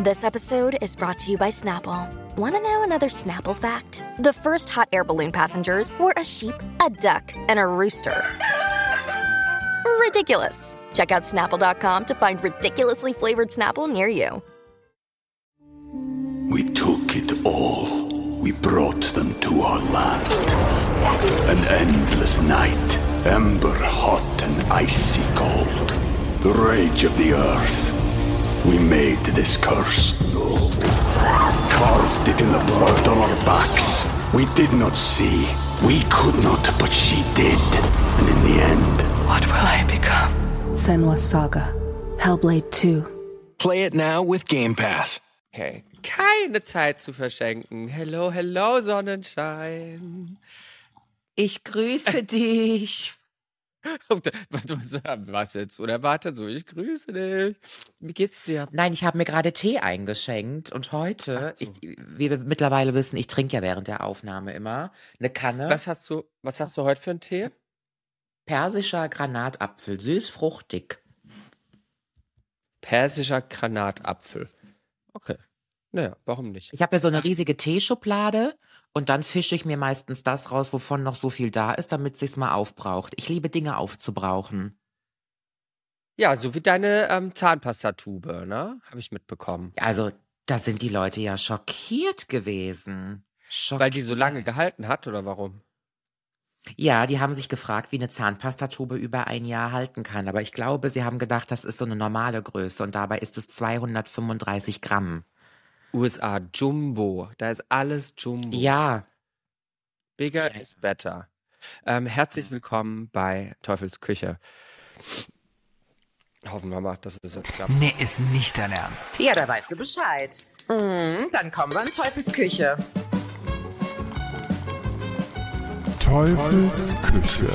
This episode is brought to you by Snapple. Want to know another Snapple fact? The first hot air balloon passengers were a sheep, a duck, and a rooster. Ridiculous. Check out snapple.com to find ridiculously flavored Snapple near you. We took it all. We brought them to our land. An endless night, ember hot and icy cold. The rage of the earth. We made this curse. Carved it in the blood on our backs. We did not see. We could not, but she did. And in the end, What will I become? Senwa Saga. Hellblade 2. Play it now with Game Pass. Okay, keine Zeit zu verschenken. Hello, hello, Sonnenschein. Ich grüße dich. Was, was, jetzt unerwartet? So, ich grüße dich. Wie geht's dir? Nein, ich habe mir gerade Tee eingeschenkt und heute, so. ich, wie wir mittlerweile wissen, ich trinke ja während der Aufnahme immer eine Kanne Was hast du, was hast du heute für einen Tee? persischer Granatapfel, süß fruchtig. Persischer Granatapfel. Okay. Naja, warum nicht? Ich habe ja so eine riesige Teeschublade und dann fische ich mir meistens das raus, wovon noch so viel da ist, damit sich's mal aufbraucht. Ich liebe Dinge aufzubrauchen. Ja, so wie deine ähm, Zahnpastatube, ne? Habe ich mitbekommen. Also, da sind die Leute ja schockiert gewesen. Schockiert. Weil die so lange gehalten hat, oder warum? Ja, die haben sich gefragt, wie eine Zahnpastatube über ein Jahr halten kann. Aber ich glaube, sie haben gedacht, das ist so eine normale Größe und dabei ist es 235 Gramm. USA Jumbo. Da ist alles Jumbo. Ja, Bigger is better. Ähm, herzlich willkommen bei Teufels Küche. Hoffen wir mal, dass es jetzt klappt. Nee, ist nicht dein Ernst. Ja, da weißt du Bescheid. Mhm, dann kommen wir in Teufels Küche. Teufels Küche,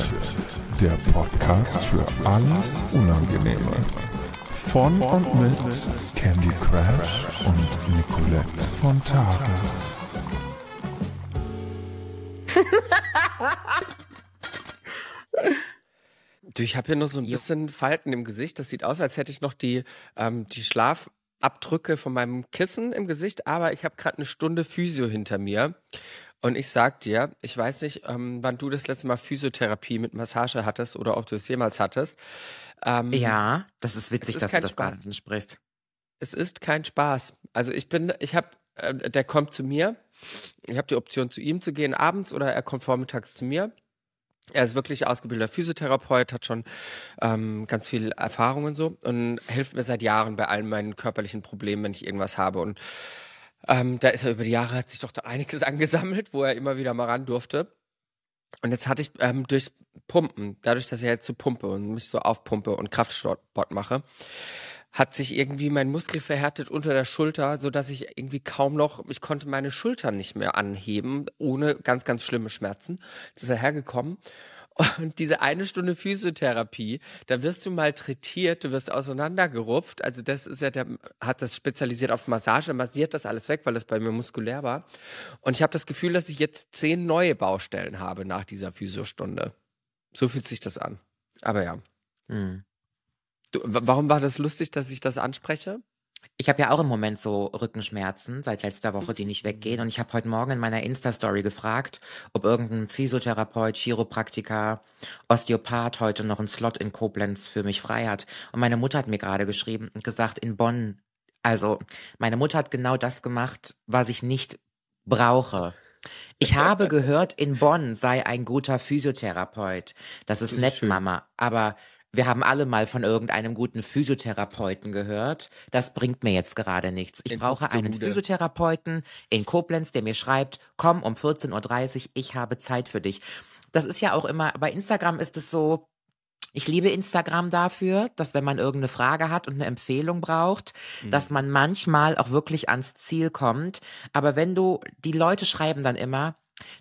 der Podcast für alles Unangenehme. Von und mit Candy Crash und Nicolette von Tages. Du, ich habe hier noch so ein bisschen Falten im Gesicht. Das sieht aus, als hätte ich noch die, ähm, die Schlafabdrücke von meinem Kissen im Gesicht, aber ich habe gerade eine Stunde Physio hinter mir. Und ich sag dir, ich weiß nicht, ähm, wann du das letzte Mal Physiotherapie mit Massage hattest oder ob du es jemals hattest. Ähm, ja, das ist witzig, ist dass du das Spaß. gerade ansprichst. Es ist kein Spaß. Also ich bin, ich habe, äh, der kommt zu mir. Ich habe die Option, zu ihm zu gehen abends oder er kommt vormittags zu mir. Er ist wirklich ausgebildeter Physiotherapeut, hat schon ähm, ganz viel Erfahrung und so und hilft mir seit Jahren bei allen meinen körperlichen Problemen, wenn ich irgendwas habe. Und ähm, da ist er über die Jahre, hat sich doch da einiges angesammelt, wo er immer wieder mal ran durfte. Und jetzt hatte ich ähm, durchs Pumpen, dadurch, dass ich jetzt so pumpe und mich so aufpumpe und Kraftsport mache, hat sich irgendwie mein Muskel verhärtet unter der Schulter, so dass ich irgendwie kaum noch, ich konnte meine Schultern nicht mehr anheben, ohne ganz, ganz schlimme Schmerzen. Jetzt ist er hergekommen. Und diese eine Stunde Physiotherapie, da wirst du malträtiert, du wirst auseinandergerupft. Also das ist ja, der hat das spezialisiert auf Massage, massiert das alles weg, weil das bei mir muskulär war. Und ich habe das Gefühl, dass ich jetzt zehn neue Baustellen habe nach dieser Physiostunde. So fühlt sich das an. Aber ja. Hm. Du, wa- warum war das lustig, dass ich das anspreche? Ich habe ja auch im Moment so Rückenschmerzen seit letzter Woche, die nicht weggehen. Und ich habe heute Morgen in meiner Insta-Story gefragt, ob irgendein Physiotherapeut, Chiropraktiker, Osteopath heute noch einen Slot in Koblenz für mich frei hat. Und meine Mutter hat mir gerade geschrieben und gesagt, in Bonn. Also, meine Mutter hat genau das gemacht, was ich nicht brauche. Ich habe gehört, in Bonn sei ein guter Physiotherapeut. Das ist Das ist nett, schön. Mama. Aber wir haben alle mal von irgendeinem guten Physiotherapeuten gehört. Das bringt mir jetzt gerade nichts. Ich In brauche einen. Physiotherapeuten in Koblenz, der mir schreibt, komm um 14.30 Uhr, ich habe Zeit für dich. Das ist ja auch immer, bei Instagram ist es so, ich liebe Instagram dafür, dass wenn man irgendeine Frage hat und eine Empfehlung braucht, dass man manchmal auch wirklich ans Ziel kommt. Aber wenn du, die Leute schreiben dann immer,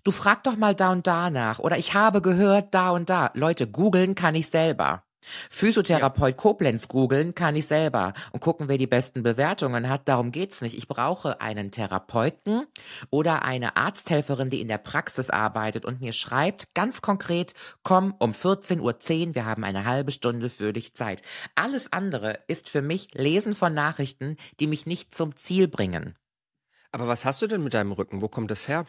du frag doch mal da und da nach oder ich habe gehört da und da. Leute, googeln kann ich selber. Physiotherapeut Koblenz googeln kann ich selber und gucken, wer die besten Bewertungen hat. Darum geht's nicht. Ich brauche einen Therapeuten oder eine Arzthelferin, die in der Praxis arbeitet und mir schreibt, ganz konkret, komm um 14.10 Uhr, wir haben eine halbe Stunde für dich Zeit. Alles andere ist für mich Lesen von Nachrichten, die mich nicht zum Ziel bringen. Aber was hast du denn mit deinem Rücken? Wo kommt das her?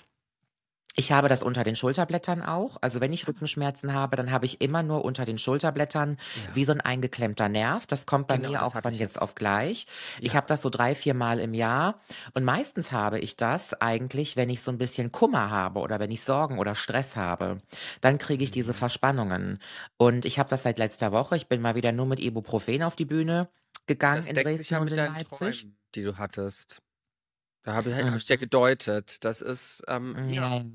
Ich habe das unter den Schulterblättern auch. Also wenn ich Rückenschmerzen habe, dann habe ich immer nur unter den Schulterblättern Ja. wie so ein eingeklemmter Nerv. Das kommt bei Genau, mir auch von ich jetzt auf gleich. Ich Ja. habe das so drei, vier Mal im Jahr. Und meistens habe ich das eigentlich, wenn ich so ein bisschen Kummer habe oder wenn ich Sorgen oder Stress habe. Dann kriege ich Mhm. diese Verspannungen. Und ich habe das seit letzter Woche. Ich bin mal wieder nur mit Ibuprofen auf die Bühne gegangen Das in Dresden und in Leipzig. Träumen, die du hattest. Da habe ich, hab Mhm. ich ja gedeutet. Das ist, ähm, ja. Ja.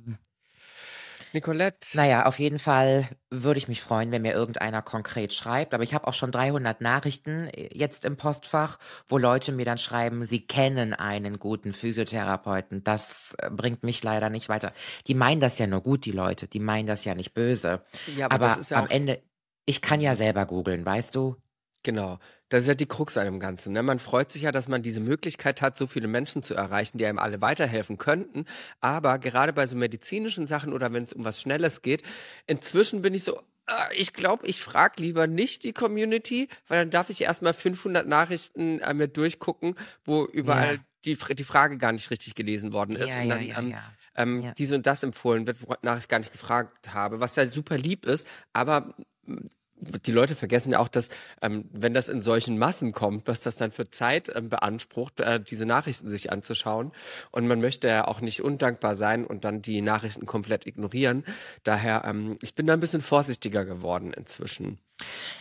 Nicolette. Naja, auf jeden Fall würde ich mich freuen, wenn mir irgendeiner konkret schreibt. Aber ich habe auch schon 300 Nachrichten äh, jetzt im Postfach, wo Leute mir dann schreiben, sie kennen einen guten Physiotherapeuten. Das äh, bringt mich leider nicht weiter. Die meinen das ja nur gut, die Leute. Die meinen das ja nicht böse. Ja, aber, Aber, ja am Ende, ich kann ja selber googeln, weißt du? Genau. Das ist ja die Krux an dem Ganzen. Ne? Man freut sich ja, dass man diese Möglichkeit hat, so viele Menschen zu erreichen, die einem alle weiterhelfen könnten. Aber gerade bei so medizinischen Sachen oder wenn es um was Schnelles geht, inzwischen bin ich so, ah, ich glaube, ich frage lieber nicht die Community, weil dann darf ich erstmal 500 Nachrichten äh, mir durchgucken, wo überall Ja. die, die Frage gar nicht richtig gelesen worden ist. Ja, und dann, ja, ähm, ähm, dies und das empfohlen wird, wonach ich gar nicht gefragt habe, was ja super lieb ist, aber die Leute vergessen ja auch, dass ähm, wenn das in solchen Massen kommt, was das dann für Zeit ähm, beansprucht, äh, diese Nachrichten sich anzuschauen. Und man möchte ja auch nicht undankbar sein und dann die Nachrichten komplett ignorieren. Daher, ähm, ich bin da ein bisschen vorsichtiger geworden inzwischen.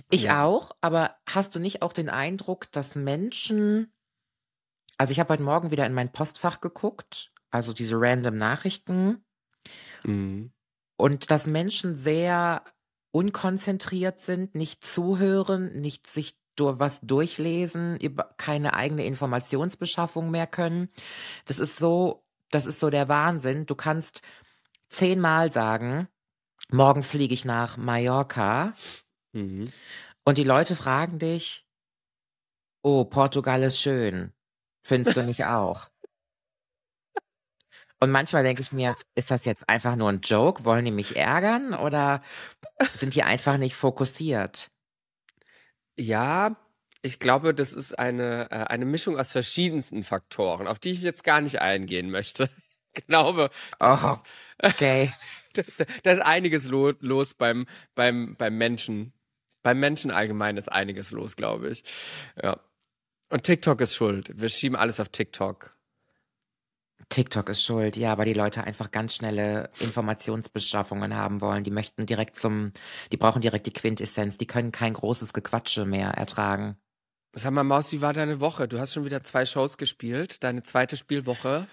Ich Ja. auch, aber hast du nicht auch den Eindruck, dass Menschen, also ich habe heute Morgen wieder in mein Postfach geguckt, also diese random Nachrichten, Mhm. und dass Menschen sehr unkonzentriert sind, nicht zuhören, nicht sich durch was durchlesen, keine eigene Informationsbeschaffung mehr können. Das ist so, das ist so der Wahnsinn. Du kannst zehnmal sagen, morgen fliege ich nach Mallorca. Mhm. Und die Leute fragen dich, oh, Portugal ist schön. Findest du nicht auch? Und manchmal denke ich mir, ist das jetzt einfach nur ein Joke? Wollen die mich ärgern oder sind die einfach nicht fokussiert? Ja, ich glaube, das ist eine, äh, eine Mischung aus verschiedensten Faktoren, auf die ich jetzt gar nicht eingehen möchte. Ich glaube, Oh, okay. da, da da ist einiges lo los beim, beim, beim Menschen. Beim Menschen allgemein ist einiges los, glaube ich. Ja. Und TikTok ist schuld. Wir schieben alles auf TikTok. TikTok ist schuld, ja, weil die Leute einfach ganz schnelle Informationsbeschaffungen haben wollen. Die möchten direkt zum, die brauchen direkt die Quintessenz. Die können kein großes Gequatsche mehr ertragen. Sag mal, Maus, wie war deine Woche? Du hast schon wieder zwei Shows gespielt, deine zweite Spielwoche.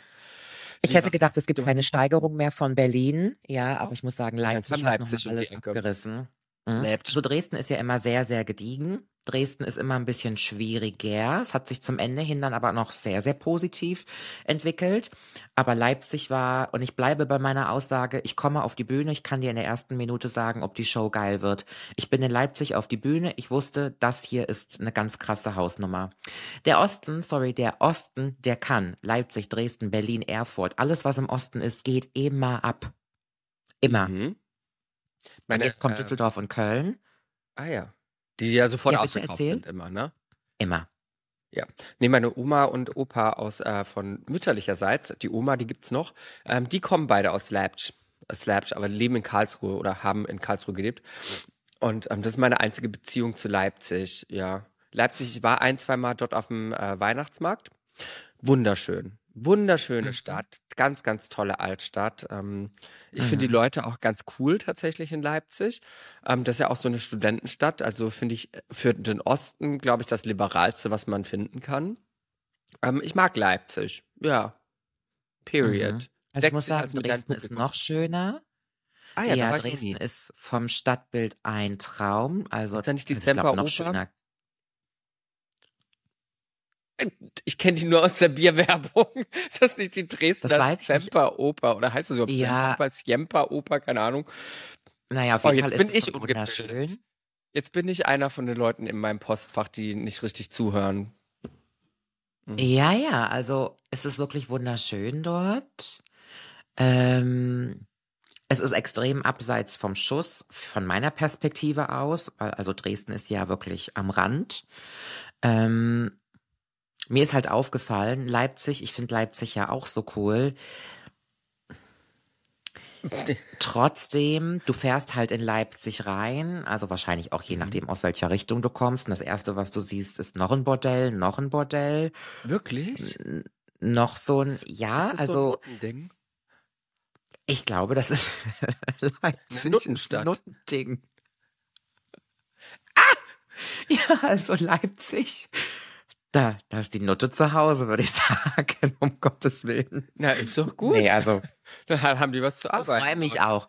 Ich Wie hätte gedacht, es gibt keine Steigerung mehr von Berlin. Ja, aber ich muss sagen, Ja, Leipzig von hat Leipzig alles abgerissen. Mhm. Leipzig. So Dresden ist ja immer sehr, sehr gediegen. Dresden ist immer ein bisschen schwieriger. Es hat sich zum Ende hin dann aber noch sehr, sehr positiv entwickelt. Aber Leipzig war, und ich bleibe bei meiner Aussage, ich komme auf die Bühne, ich kann dir in der ersten Minute sagen, ob die Show geil wird. Ich bin in Leipzig auf die Bühne, ich wusste, das hier ist eine ganz krasse Hausnummer. Der Osten, sorry, der Osten, der kann. Leipzig, Dresden, Berlin, Erfurt, alles was im Osten ist, geht immer ab. Immer. Mhm. Und Meine, jetzt kommt äh, Düsseldorf und Köln. ah ja. Die ja sofort Ja, ausverkauft sind immer, ne? Immer. Nee, meine Oma und Opa aus äh, von mütterlicherseits, die Oma, die gibt's noch, ähm, die kommen beide aus aus Leipzig, aber leben in Karlsruhe oder haben in Karlsruhe gelebt. Und ähm, das ist meine einzige Beziehung zu Leipzig, ja. Leipzig, ich war ein, zwei Mal dort auf dem äh, Weihnachtsmarkt. Wunderschön. Wunderschöne Mhm. Stadt, ganz, ganz tolle Altstadt. Ähm, ich finde die Mhm. Leute auch ganz cool tatsächlich in Leipzig. Ähm, das ist ja auch so eine Studentenstadt, also finde ich für den Osten, glaube ich, das liberalste, was man finden kann. Ähm, ich mag Leipzig, ja. Period. Mhm. Also ich muss sagen, Dresden ist noch schöner. Ah Ja, ja, da war ich noch Dresden nie. ist vom Stadtbild ein Traum. Also, Ist da nicht die also ich glaube, noch Semperoper? Ich kenne die nur aus der Bierwerbung. Ist das nicht die Dresdner nicht. Semperoper? Oder heißt das überhaupt Ja. Semperoper, Sjemperoper? Keine Ahnung. Naja, auf Oh, jeden jetzt Fall bin ist es ich wunderschön. Jetzt bin ich einer von den Leuten in meinem Postfach, die nicht richtig zuhören. Ja, ja, also es ist wirklich wunderschön dort. Ähm, es ist extrem abseits vom Schuss, von meiner Perspektive aus. Also Dresden ist ja wirklich am Rand. Ähm, mir ist halt aufgefallen, Leipzig, ich finde Leipzig ja auch so cool. Trotzdem, du fährst halt in Leipzig rein, also wahrscheinlich auch je nachdem, aus welcher Richtung du kommst. Und das Erste, was du siehst, ist noch ein Bordell, noch ein Bordell, Wirklich? noch so ein, ja, also so ich glaube, das ist Leipzig, Nuttenstadt. ein Nuttending. Ah! Ja, also Leipzig, da, da ist die Nutte zu Hause, würde ich sagen, um Gottes Willen. Na, ist doch gut. Nee, also Dann haben die was zu ich arbeiten. freue mich auch.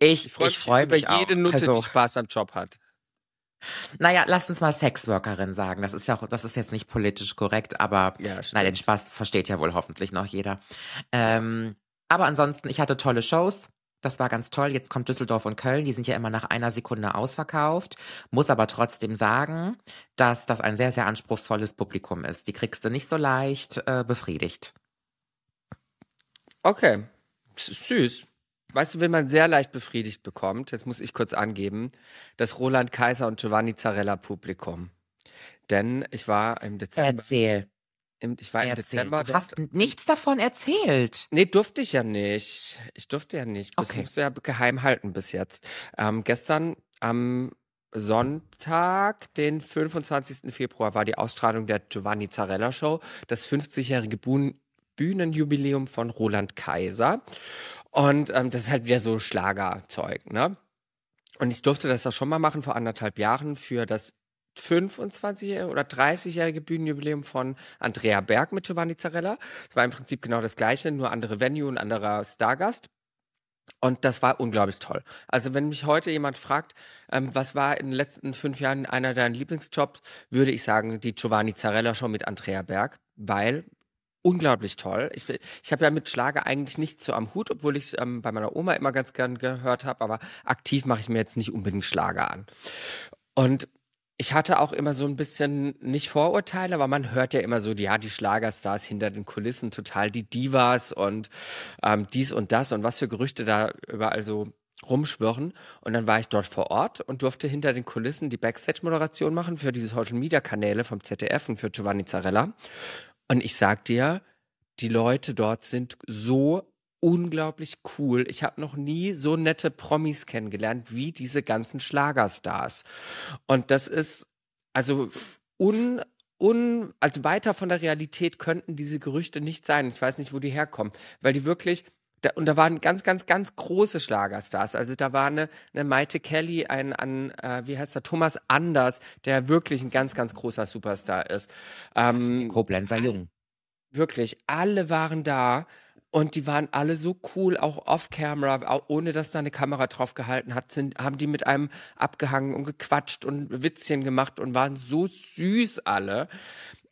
Ich, Ich freue ich mich, über mich auch. jede Nutte, also, die Spaß am Job hat. Naja, lass uns mal Sexworkerin sagen. Das ist ja auch, das ist jetzt nicht politisch korrekt, aber Ja, nein, den. Spaß versteht ja wohl hoffentlich noch jeder. Ähm, aber ansonsten, ich hatte tolle Shows. Das war ganz toll. Jetzt kommt Düsseldorf und Köln. Die sind ja immer nach einer Sekunde ausverkauft. Muss aber trotzdem sagen, dass das ein sehr, sehr anspruchsvolles Publikum ist. Die kriegst du nicht so leicht äh, befriedigt. Okay, süß. Weißt du, wen man sehr leicht befriedigt bekommt? Jetzt muss ich kurz angeben. Das Roland Kaiser und Giovanni Zarella Publikum. Denn ich war im Dezember. Erzähl. Im, ich war im Erzähl. Dezember. Du hast nichts davon erzählt. Nee, durfte ich ja nicht. Ich durfte ja nicht. Das Okay. musste ja geheim halten bis jetzt. Ähm, gestern am Sonntag, den 25. Februar, war die Ausstrahlung der Giovanni Zarella Show, das 50-jährige Bühnen Bühnenjubiläum von Roland Kaiser. Und ähm, das ist halt wieder so Schlagerzeug, ne? Und ich durfte das auch schon mal machen vor anderthalb Jahren für das 25 oder 30-jährige Bühnenjubiläum von Andrea Berg mit Giovanni Zarella. Es war im Prinzip genau das gleiche, nur andere Venue und anderer Stargast. Und das war unglaublich toll. Also wenn mich heute jemand fragt, ähm, was war in den letzten fünf Jahren einer deiner Lieblingsjobs, würde ich sagen, die Giovanni Zarella Show mit Andrea Berg, weil unglaublich toll. Ich, ich habe ja mit Schlager eigentlich nichts so am Hut, obwohl ich es ähm, bei meiner Oma immer ganz gern gehört habe, aber aktiv mache ich mir jetzt nicht unbedingt Schlager an. Und ich hatte auch immer so ein bisschen nicht Vorurteile, aber man hört ja immer so, ja, die Schlagerstars hinter den Kulissen, total die Divas und ähm, dies und das und was für Gerüchte da überall so rumschwirren. Und dann war ich dort vor Ort und durfte hinter den Kulissen die Backstage-Moderation machen für diese Social-Media-Kanäle vom ZDF und für Giovanni Zarella. Und ich sag dir, die Leute dort sind so unglaublich cool. Ich habe noch nie so nette Promis kennengelernt wie diese ganzen Schlagerstars. Und das ist also un un also weiter von der Realität könnten diese Gerüchte nicht sein. Ich weiß nicht, wo die herkommen, weil die wirklich da, und da waren ganz, ganz, ganz große Schlagerstars. Also da war eine, eine Maite Kelly, ein, ein äh, wie heißt der, Thomas Anders, der wirklich ein ganz, ganz großer Superstar ist. Ähm, Koblenzer Jung. Wirklich, alle waren da und die waren alle so cool, auch off-camera, ohne dass da eine Kamera drauf gehalten hat, sind, haben die mit einem abgehangen und gequatscht und Witzchen gemacht und waren so süß alle.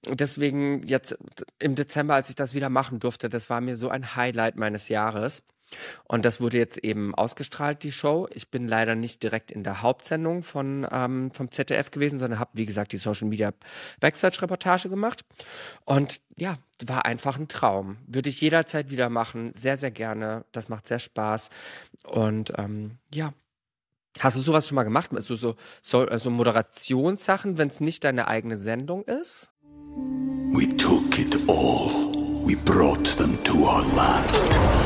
Deswegen jetzt im Dezember, als ich das wieder machen durfte, das war mir so ein Highlight meines Jahres. Und das wurde jetzt eben ausgestrahlt, die Show. Ich bin leider nicht direkt in der Hauptsendung von, ähm, vom ZDF gewesen, sondern habe, wie gesagt, die Social Media Backstage-Reportage gemacht. Und ja, war einfach ein Traum. Würde ich jederzeit wieder machen. Sehr, sehr gerne. Das macht sehr Spaß. Und ähm, ja. Hast du sowas schon mal gemacht? Also so, so also Moderationssachen, wenn es nicht deine eigene Sendung ist? We took it all. We brought them to our land.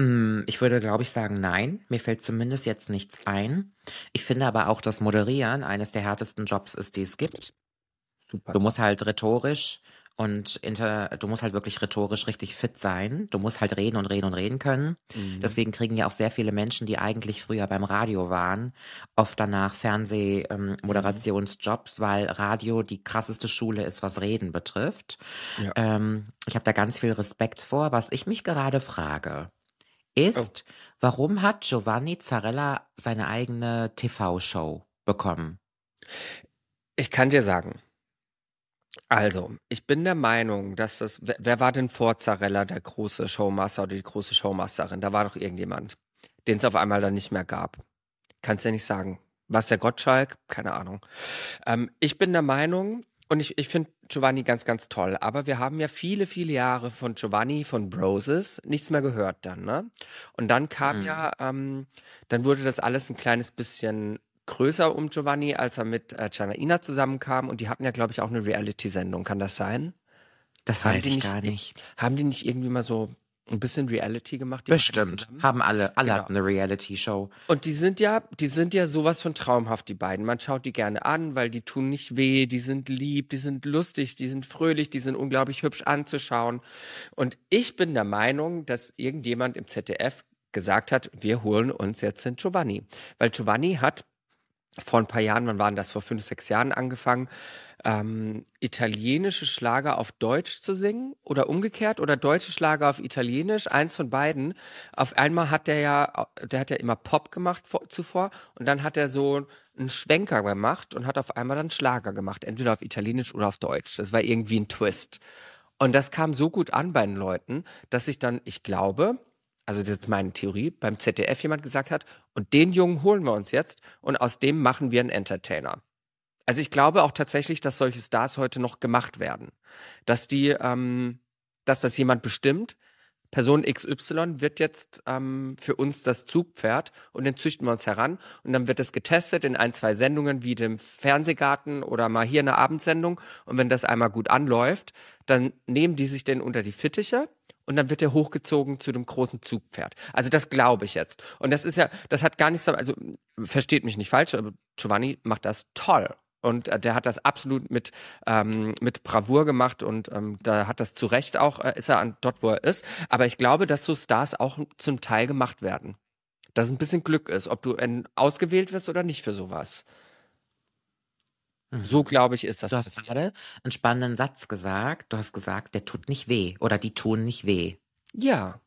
Mm, Ich würde, glaube ich, sagen, nein. Mir fällt zumindest jetzt nichts ein. Ich finde aber auch, dass Moderieren eines der härtesten Jobs ist, die es gibt. Super. Du musst halt rhetorisch Und inter, du musst halt wirklich rhetorisch richtig fit sein. Du musst halt reden und reden und reden können. Mhm. Deswegen kriegen ja auch sehr viele Menschen, die eigentlich früher beim Radio waren, oft danach Fernsehmoderationsjobs, ähm, weil Radio die krasseste Schule ist, was Reden betrifft. Ja. Ähm, ich habe da ganz viel Respekt vor. Was ich mich gerade frage, ist, Oh. warum hat Giovanni Zarella seine eigene TV-Show bekommen? Ich kann dir sagen. Also, ich bin der Meinung, dass das. Wer, wer war denn vor Zarella der große Showmaster oder die große Showmasterin? Da war doch irgendjemand, den es auf einmal dann nicht mehr gab. Kannst ja nicht sagen. Was der Gottschalk? Keine Ahnung. Ähm, ich bin der Meinung, und ich, ich finde Giovanni ganz, ganz toll, aber wir haben ja viele, viele Jahre von Giovanni, von Broses, nichts mehr gehört dann, ne? Und dann kam Mhm. ja, ähm, dann wurde das alles ein kleines bisschen größer um Giovanni, als er mit äh, Janaina zusammenkam und die hatten ja, glaube ich, auch eine Reality-Sendung, kann das sein? Das weiß ich nicht- gar nicht. Haben die nicht irgendwie mal so ein bisschen Reality gemacht? Bestimmt. Haben alle, alle Genau. hatten eine Reality-Show. Und die sind ja, die sind ja sowas von traumhaft, die beiden. Man schaut die gerne an, weil die tun nicht weh, die sind lieb, die sind lustig, die sind fröhlich, die sind unglaublich hübsch anzuschauen. Und ich bin der Meinung, dass irgendjemand im ZDF gesagt hat, wir holen uns jetzt den Giovanni. Weil Giovanni hat vor ein paar Jahren, wann waren das, vor fünf, sechs Jahren angefangen, ähm, italienische Schlager auf Deutsch zu singen oder umgekehrt oder deutsche Schlager auf Italienisch, eins von beiden. Auf einmal hat der ja, der hat ja immer Pop gemacht vor, zuvor und dann hat er so einen Schwenker gemacht und hat auf einmal dann Schlager gemacht, entweder auf Italienisch oder auf Deutsch. Das war irgendwie ein Twist. Und das kam so gut an bei den Leuten, dass ich dann, ich glaube, also das ist meine Theorie, beim ZDF jemand gesagt hat, und den Jungen holen wir uns jetzt und aus dem machen wir einen Entertainer. Also ich glaube auch tatsächlich, dass solche Stars heute noch gemacht werden. Dass die, ähm, dass das jemand bestimmt, Person XY wird jetzt ähm, für uns das Zugpferd und den züchten wir uns heran und dann wird das getestet in ein, zwei Sendungen wie dem Fernsehgarten oder mal hier eine Abendsendung und wenn das einmal gut anläuft, dann nehmen die sich den unter die Fittiche und dann wird er hochgezogen zu dem großen Zugpferd. Also das glaube ich jetzt. Und das ist ja, das hat gar nichts, also versteht mich nicht falsch, aber Giovanni macht das toll. Und äh, der hat das absolut mit, ähm, mit Bravour gemacht und ähm, da hat das zu Recht auch, äh, ist er an dort, wo er ist. Aber ich glaube, dass so Stars auch zum Teil gemacht werden. Dass ein bisschen Glück ist, ob du ausgewählt wirst oder nicht für sowas. So glaube ich, ist das. Du hast passiert. gerade einen spannenden Satz gesagt. Du hast gesagt, der tut nicht weh oder die tun nicht weh. Ja.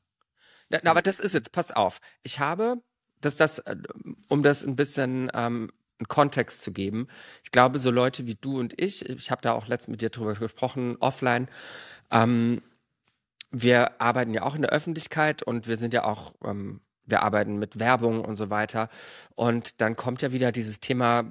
Na, na, aber das ist jetzt, pass auf. Ich habe, dass das, äh, um das ein bisschen ähm, einen Kontext zu geben, ich glaube, so Leute wie du und ich, ich habe da auch letztens mit dir drüber gesprochen, offline, ähm, wir arbeiten ja auch in der Öffentlichkeit und wir sind ja auch, ähm, wir arbeiten mit Werbung und so weiter. Und dann kommt ja wieder dieses Thema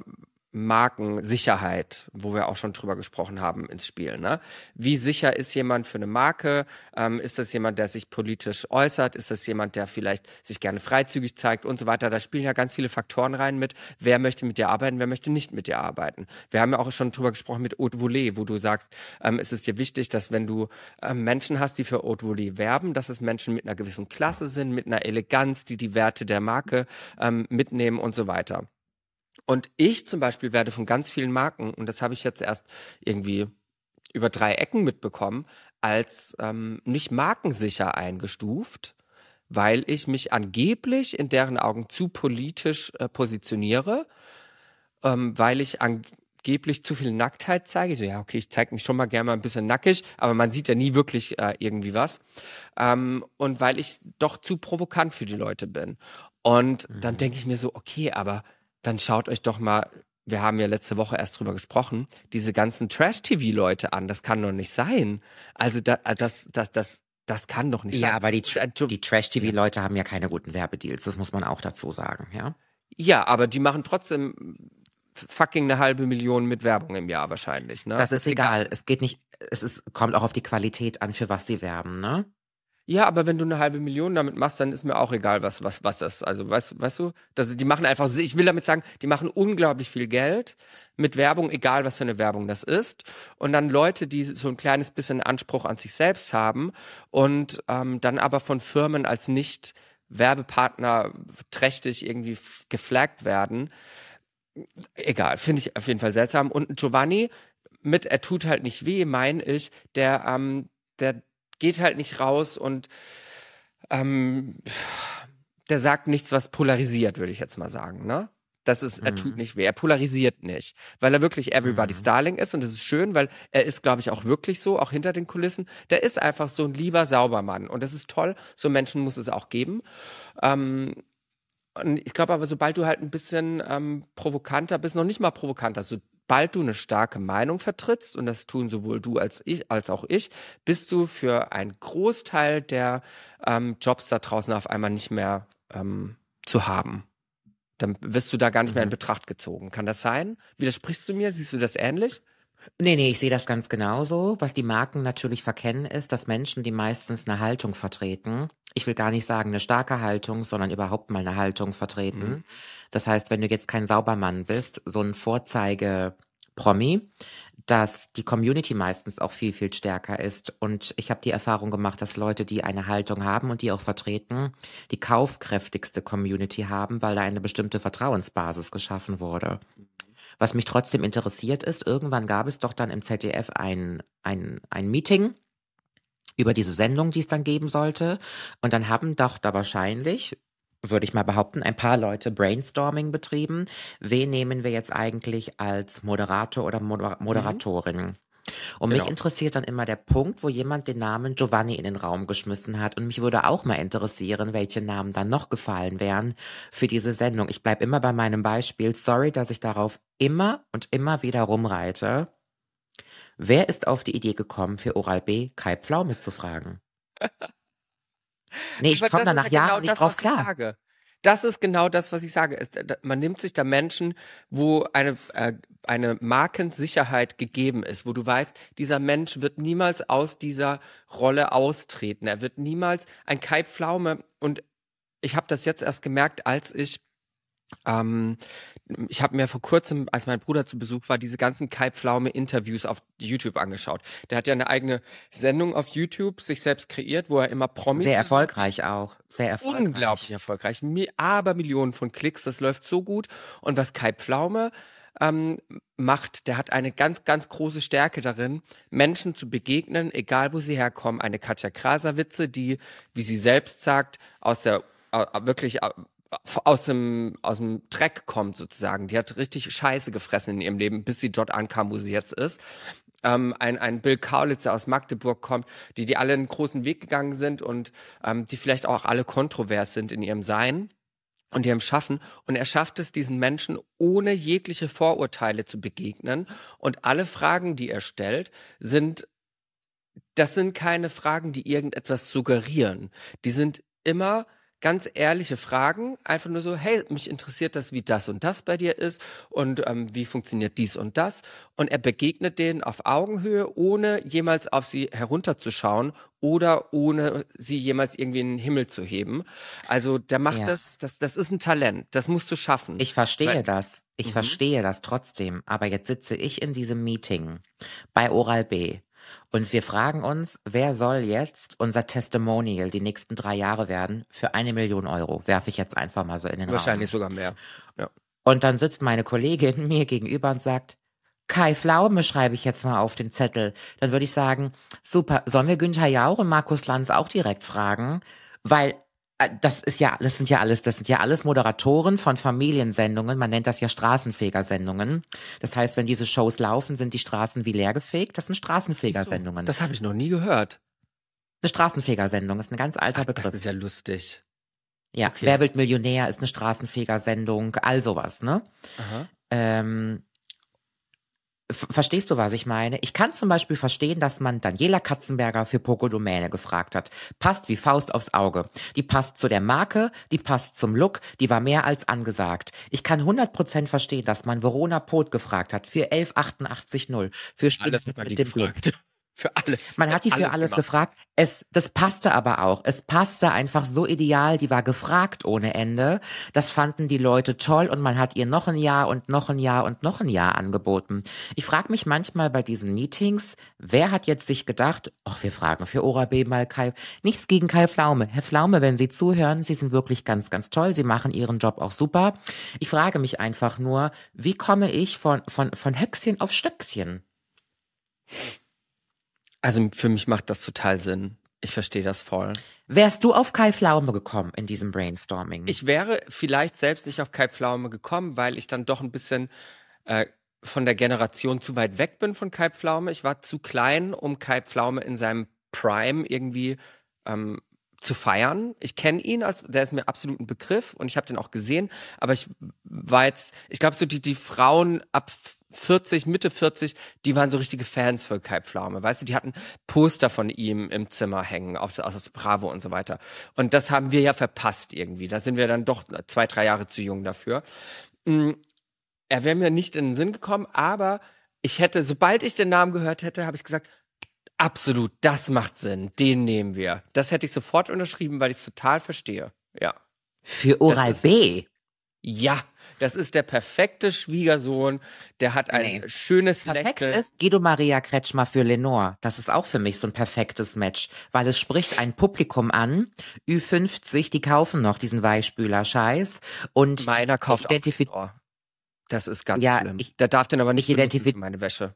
Markensicherheit, wo wir auch schon drüber gesprochen haben, ins Spiel. Ne? Wie sicher ist jemand für eine Marke? Ähm, ist das jemand, der sich politisch äußert? Ist das jemand, der vielleicht sich gerne freizügig zeigt und so weiter? Da spielen ja ganz viele Faktoren rein mit, wer möchte mit dir arbeiten, wer möchte nicht mit dir arbeiten. Wir haben ja auch schon drüber gesprochen mit Haute Volée, wo du sagst, ähm, es ist dir wichtig, dass wenn du ähm, Menschen hast, die für Haute Volée werben, dass es Menschen mit einer gewissen Klasse sind, mit einer Eleganz, die die Werte der Marke ähm, mitnehmen und so weiter. Und ich zum Beispiel werde von ganz vielen Marken, und das habe ich jetzt erst irgendwie über drei Ecken mitbekommen, als ähm, nicht markensicher eingestuft, weil ich mich angeblich in deren Augen zu politisch äh, positioniere, ähm, weil ich angeblich zu viel Nacktheit zeige. Ich so, ja, okay, ich zeige mich schon mal gerne mal ein bisschen nackig, aber man sieht ja nie wirklich äh, irgendwie was. Ähm, und weil ich doch zu provokant für die Leute bin. Und dann denke ich mir so, okay, aber dann schaut euch doch mal, wir haben ja letzte Woche erst drüber gesprochen, diese ganzen Trash-TV-Leute an. Das kann doch nicht sein. Also da, das, das, das, das kann doch nicht Ja, sein. aber die, äh, die Trash-TV-Leute haben ja keine guten Werbedeals. Das muss man auch dazu sagen, ja. Ja, aber die machen trotzdem fucking eine halbe Million mit Werbung im Jahr wahrscheinlich. Ne? Das ist egal. Es geht nicht, es ist, kommt auch auf die Qualität an, für was sie werben, ne? Ja, aber wenn du eine halbe Million damit machst, dann ist mir auch egal, was, was, was das. Also, weißt, weißt du, das, die machen einfach, ich will damit sagen, die machen unglaublich viel Geld mit Werbung, egal was für eine Werbung das ist. Und dann Leute, die so ein kleines bisschen Anspruch an sich selbst haben und ähm, dann aber von Firmen als nicht Werbepartner trächtig irgendwie geflaggt werden. Egal, finde ich auf jeden Fall seltsam. Und Giovanni mit er tut halt nicht weh, meine ich, der, ähm, der geht halt nicht raus und ähm, der sagt nichts, was polarisiert, würde ich jetzt mal sagen, ne? Das ist, er tut Mhm. nicht weh, er polarisiert nicht, weil er wirklich Everybody's Mhm. Darling ist und das ist schön, weil er ist, glaube ich, auch wirklich so, auch hinter den Kulissen. Der ist einfach so ein lieber Saubermann und das ist toll. So Menschen muss es auch geben. Ähm, und ich glaube aber, sobald du halt ein bisschen ähm, provokanter bist, noch nicht mal provokanter, sobald du eine starke Meinung vertrittst, und das tun sowohl du als ich, als auch ich, bist du für einen Großteil der ähm, Jobs da draußen auf einmal nicht mehr ähm, zu haben. Dann wirst du da gar nicht mehr in Mhm. Betracht gezogen. Kann das sein? Widersprichst du mir? Siehst du das ähnlich? Nee, nee, ich sehe das ganz genauso. Was die Marken natürlich verkennen, ist, dass Menschen, die meistens eine Haltung vertreten, ich will gar nicht sagen eine starke Haltung, sondern überhaupt mal eine Haltung vertreten. Mhm. Das heißt, wenn du jetzt kein Saubermann bist, so ein Vorzeige-Promi, dass die Community meistens auch viel, viel stärker ist. Und ich habe die Erfahrung gemacht, dass Leute, die eine Haltung haben und die auch vertreten, die kaufkräftigste Community haben, weil da eine bestimmte Vertrauensbasis geschaffen wurde. Was mich trotzdem interessiert ist, irgendwann gab es doch dann im ZDF ein, ein, ein Meeting über diese Sendung, die es dann geben sollte. Und dann haben doch da wahrscheinlich, würde ich mal behaupten, ein paar Leute Brainstorming betrieben. Wen nehmen wir jetzt eigentlich als Moderator oder Moder Moderatorin? Und mich Genau. interessiert dann immer der Punkt, wo jemand den Namen Giovanni in den Raum geschmissen hat. Und mich würde auch mal interessieren, welche Namen dann noch gefallen wären für diese Sendung. Ich bleibe immer bei meinem Beispiel. Sorry, dass ich darauf immer und immer wieder rumreite. Wer ist auf die Idee gekommen, für Oral B Kai Pflaume zu fragen? Nee, ich komme da nach ja Jahren genau nicht drauf klar. Sage. Das ist genau das, was ich sage. Man nimmt sich da Menschen, wo eine, äh, eine Markensicherheit gegeben ist, wo du weißt, dieser Mensch wird niemals aus dieser Rolle austreten. Er wird niemals ein Kai Pflaume. Und ich habe das jetzt erst gemerkt, als ich ähm, ich habe mir vor kurzem, als mein Bruder zu Besuch war, diese ganzen Kai Pflaume Interviews auf YouTube angeschaut. Der hat ja eine eigene Sendung auf YouTube sich selbst kreiert, wo er immer Promis Sehr erfolgreich auch. Sehr erfolgreich. unglaublich erfolgreich. Aber Millionen von Klicks, das läuft so gut. Und was Kai Pflaume ähm, macht, der hat eine ganz, ganz große Stärke darin, Menschen zu begegnen, egal wo sie herkommen. Eine Katja Krasavice, die, wie sie selbst sagt, aus der wirklich aus dem, aus dem Dreck kommt sozusagen. Die hat richtig Scheiße gefressen in ihrem Leben, bis sie dort ankam, wo sie jetzt ist ähm, ein, ein Bill Kaulitz, der aus Magdeburg kommt, die, die alle einen großen Weg gegangen sind und ähm, die vielleicht auch alle kontrovers sind in ihrem Sein und ihrem Schaffen. Und er schafft es, diesen Menschen ohne jegliche Vorurteile zu begegnen. Und alle Fragen, die er stellt, sind, das sind keine Fragen, die irgendetwas suggerieren. Die sind immer ganz ehrliche Fragen, einfach nur so, hey, mich interessiert das, wie das und das bei dir ist und ähm, wie funktioniert dies und das. Und er begegnet denen auf Augenhöhe, ohne jemals auf sie herunterzuschauen oder ohne sie jemals irgendwie in den Himmel zu heben. Also der macht Ja. das, das, das ist ein Talent, das musst du schaffen. Ich verstehe Weil- das. Ich Mhm. verstehe das trotzdem. Aber jetzt sitze ich in diesem Meeting bei Oral B. Und wir fragen uns, wer soll jetzt unser Testimonial die nächsten drei Jahre werden für eine Million Euro? Werfe ich jetzt einfach mal so in den Wahrscheinlich Raum. sogar mehr. Ja. Und dann sitzt meine Kollegin mir gegenüber und sagt, Kai Pflaume schreibe ich jetzt mal auf den Zettel. Dann würde ich sagen, super, sollen wir Günther Jauch und Markus Lanz auch direkt fragen? Weil das ist ja, das sind ja alles, das sind ja alles Moderatoren von Familiensendungen. Man nennt das ja Straßenfegersendungen. Das heißt, wenn diese Shows laufen, sind die Straßen wie leergefegt. Das sind Straßenfegersendungen. Das habe ich noch nie gehört. eine Straßenfegersendung ist ein ganz alter Ach, das Begriff. ist ja lustig. Ja, okay. Wer wird Millionär ist eine Straßenfegersendung, all sowas, ne? Aha. Ähm, verstehst du, was ich meine? Ich kann zum Beispiel verstehen, dass man Daniela Katzenberger für Poco Domäne gefragt hat. Passt wie Faust aufs Auge. Die passt zu der Marke, die passt zum Look, die war mehr als angesagt. Ich kann 100% verstehen, dass man Verona Pot gefragt hat für 11880 für Spiel mit dem gefragt. Für alles. Man hat die für alles gemacht. gefragt. Es, das passte aber auch. Es passte einfach so ideal. Die war gefragt ohne Ende. Das fanden die Leute toll und man hat ihr noch ein Jahr und noch ein Jahr und noch ein Jahr angeboten. Ich frage mich manchmal bei diesen Meetings, wer hat jetzt sich gedacht, ach, wir fragen für Ora B mal Kai. Nichts gegen Kai Pflaume. Herr Pflaume, wenn Sie zuhören, Sie sind wirklich ganz, ganz toll. Sie machen Ihren Job auch super. Ich frage mich einfach nur, wie komme ich von, von, von Höchstchen auf Stöckchen? Also für mich macht das total Sinn. Ich verstehe das voll. Wärst du auf Kai Pflaume gekommen in diesem Brainstorming? Ich wäre vielleicht selbst nicht auf Kai Pflaume gekommen, weil ich dann doch ein bisschen äh, von der Generation zu weit weg bin von Kai Pflaume. Ich war zu klein, um Kai Pflaume in seinem Prime irgendwie ähm, zu feiern. Ich kenne ihn, als der ist mir absolut ein Begriff und ich habe den auch gesehen, aber ich war jetzt, ich glaube so die die Frauen ab 40, Mitte 40, die waren so richtige Fans für Kai Pflaume. Weißt du, die hatten Poster von ihm im Zimmer hängen, auch aus Bravo und so weiter. Und das haben wir ja verpasst irgendwie. Da sind wir dann doch zwei, drei Jahre zu jung dafür. Mm, er wäre mir nicht in den Sinn gekommen, aber ich hätte, sobald ich den Namen gehört hätte, habe ich gesagt, absolut, das macht Sinn, den nehmen wir. Das hätte ich sofort unterschrieben, weil ich es total verstehe. Ja. Für Oral B? Ja, das ist der perfekte Schwiegersohn. Der hat ein Nee. schönes Perfekt Neckel. ist Guido Maria Kretschmer für Lenore. Das ist auch für mich so ein perfektes Match, weil es spricht ein Publikum an. Ü50, die kaufen noch diesen Weichspüler-Scheiß und Meiner kauft auch. Das ist ganz Ja, schlimm. ich- Der darf den aber nicht ich für meine Wäsche.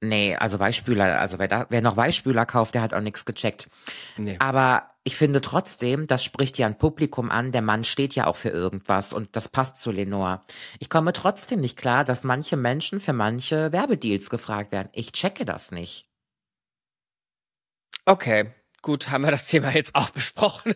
Nee, also Weichspüler, also wer, da, wer noch Weichspüler kauft, der hat auch nichts gecheckt. Nee. Aber ich finde trotzdem, das spricht ja ein Publikum an. Der Mann steht ja auch für irgendwas und das passt zu Lenore. Ich komme trotzdem nicht klar, dass manche Menschen für manche Werbedeals gefragt werden. Ich checke das nicht. Okay, gut, haben wir das Thema jetzt auch besprochen.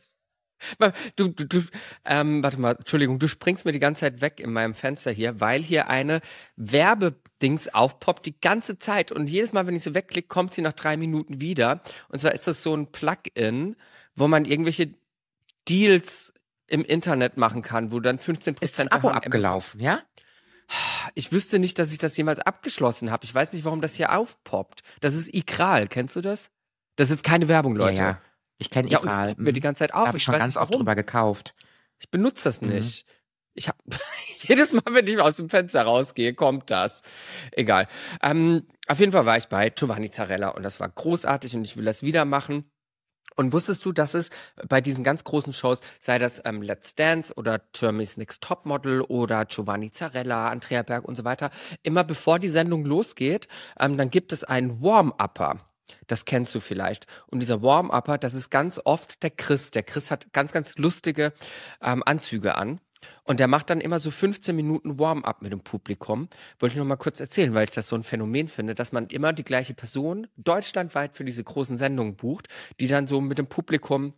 Du, du, du, ähm, warte mal, Entschuldigung, du springst mir die ganze Zeit weg in meinem Fenster hier, weil hier eine Werbedings aufpoppt die ganze Zeit und jedes Mal, wenn ich sie wegklicke, kommt sie nach drei Minuten wieder. Und zwar ist das so ein Plugin, wo man irgendwelche Deals im Internet machen kann, wo du dann 15% Ist ein Abo abgelaufen, ja? Ich wüsste nicht, dass ich das jemals abgeschlossen habe. Ich weiß nicht, warum das hier aufpoppt. Das ist Ikral, kennst du das? Das ist jetzt keine Werbung, Leute. Ja, ja. Ich kenne Ja, das poppt mir die ganze Zeit auf. Da habe ich schon ganz oft drüber gekauft. Ich benutze das Mhm. nicht. Ich habe jedes Mal, wenn ich aus dem Fenster rausgehe, kommt das. Egal. Ähm, auf jeden Fall war ich bei Giovanni Zarella und das war großartig und ich will das wieder machen. Und wusstest du, dass es bei diesen ganz großen Shows, sei das ähm, Let's Dance oder Germany's Next Topmodel oder Giovanni Zarella, Andrea Berg und so weiter, immer bevor die Sendung losgeht, ähm, dann gibt es einen Warm-Upper. Das kennst du vielleicht. Und dieser Warm-Upper, das ist ganz oft der Chris. Der Chris hat ganz, ganz lustige ähm, Anzüge an. Und der macht dann immer so 15 Minuten Warm-up mit dem Publikum. Wollte ich noch mal kurz erzählen, weil ich das so ein Phänomen finde, dass man immer die gleiche Person deutschlandweit für diese großen Sendungen bucht, die dann so mit dem Publikum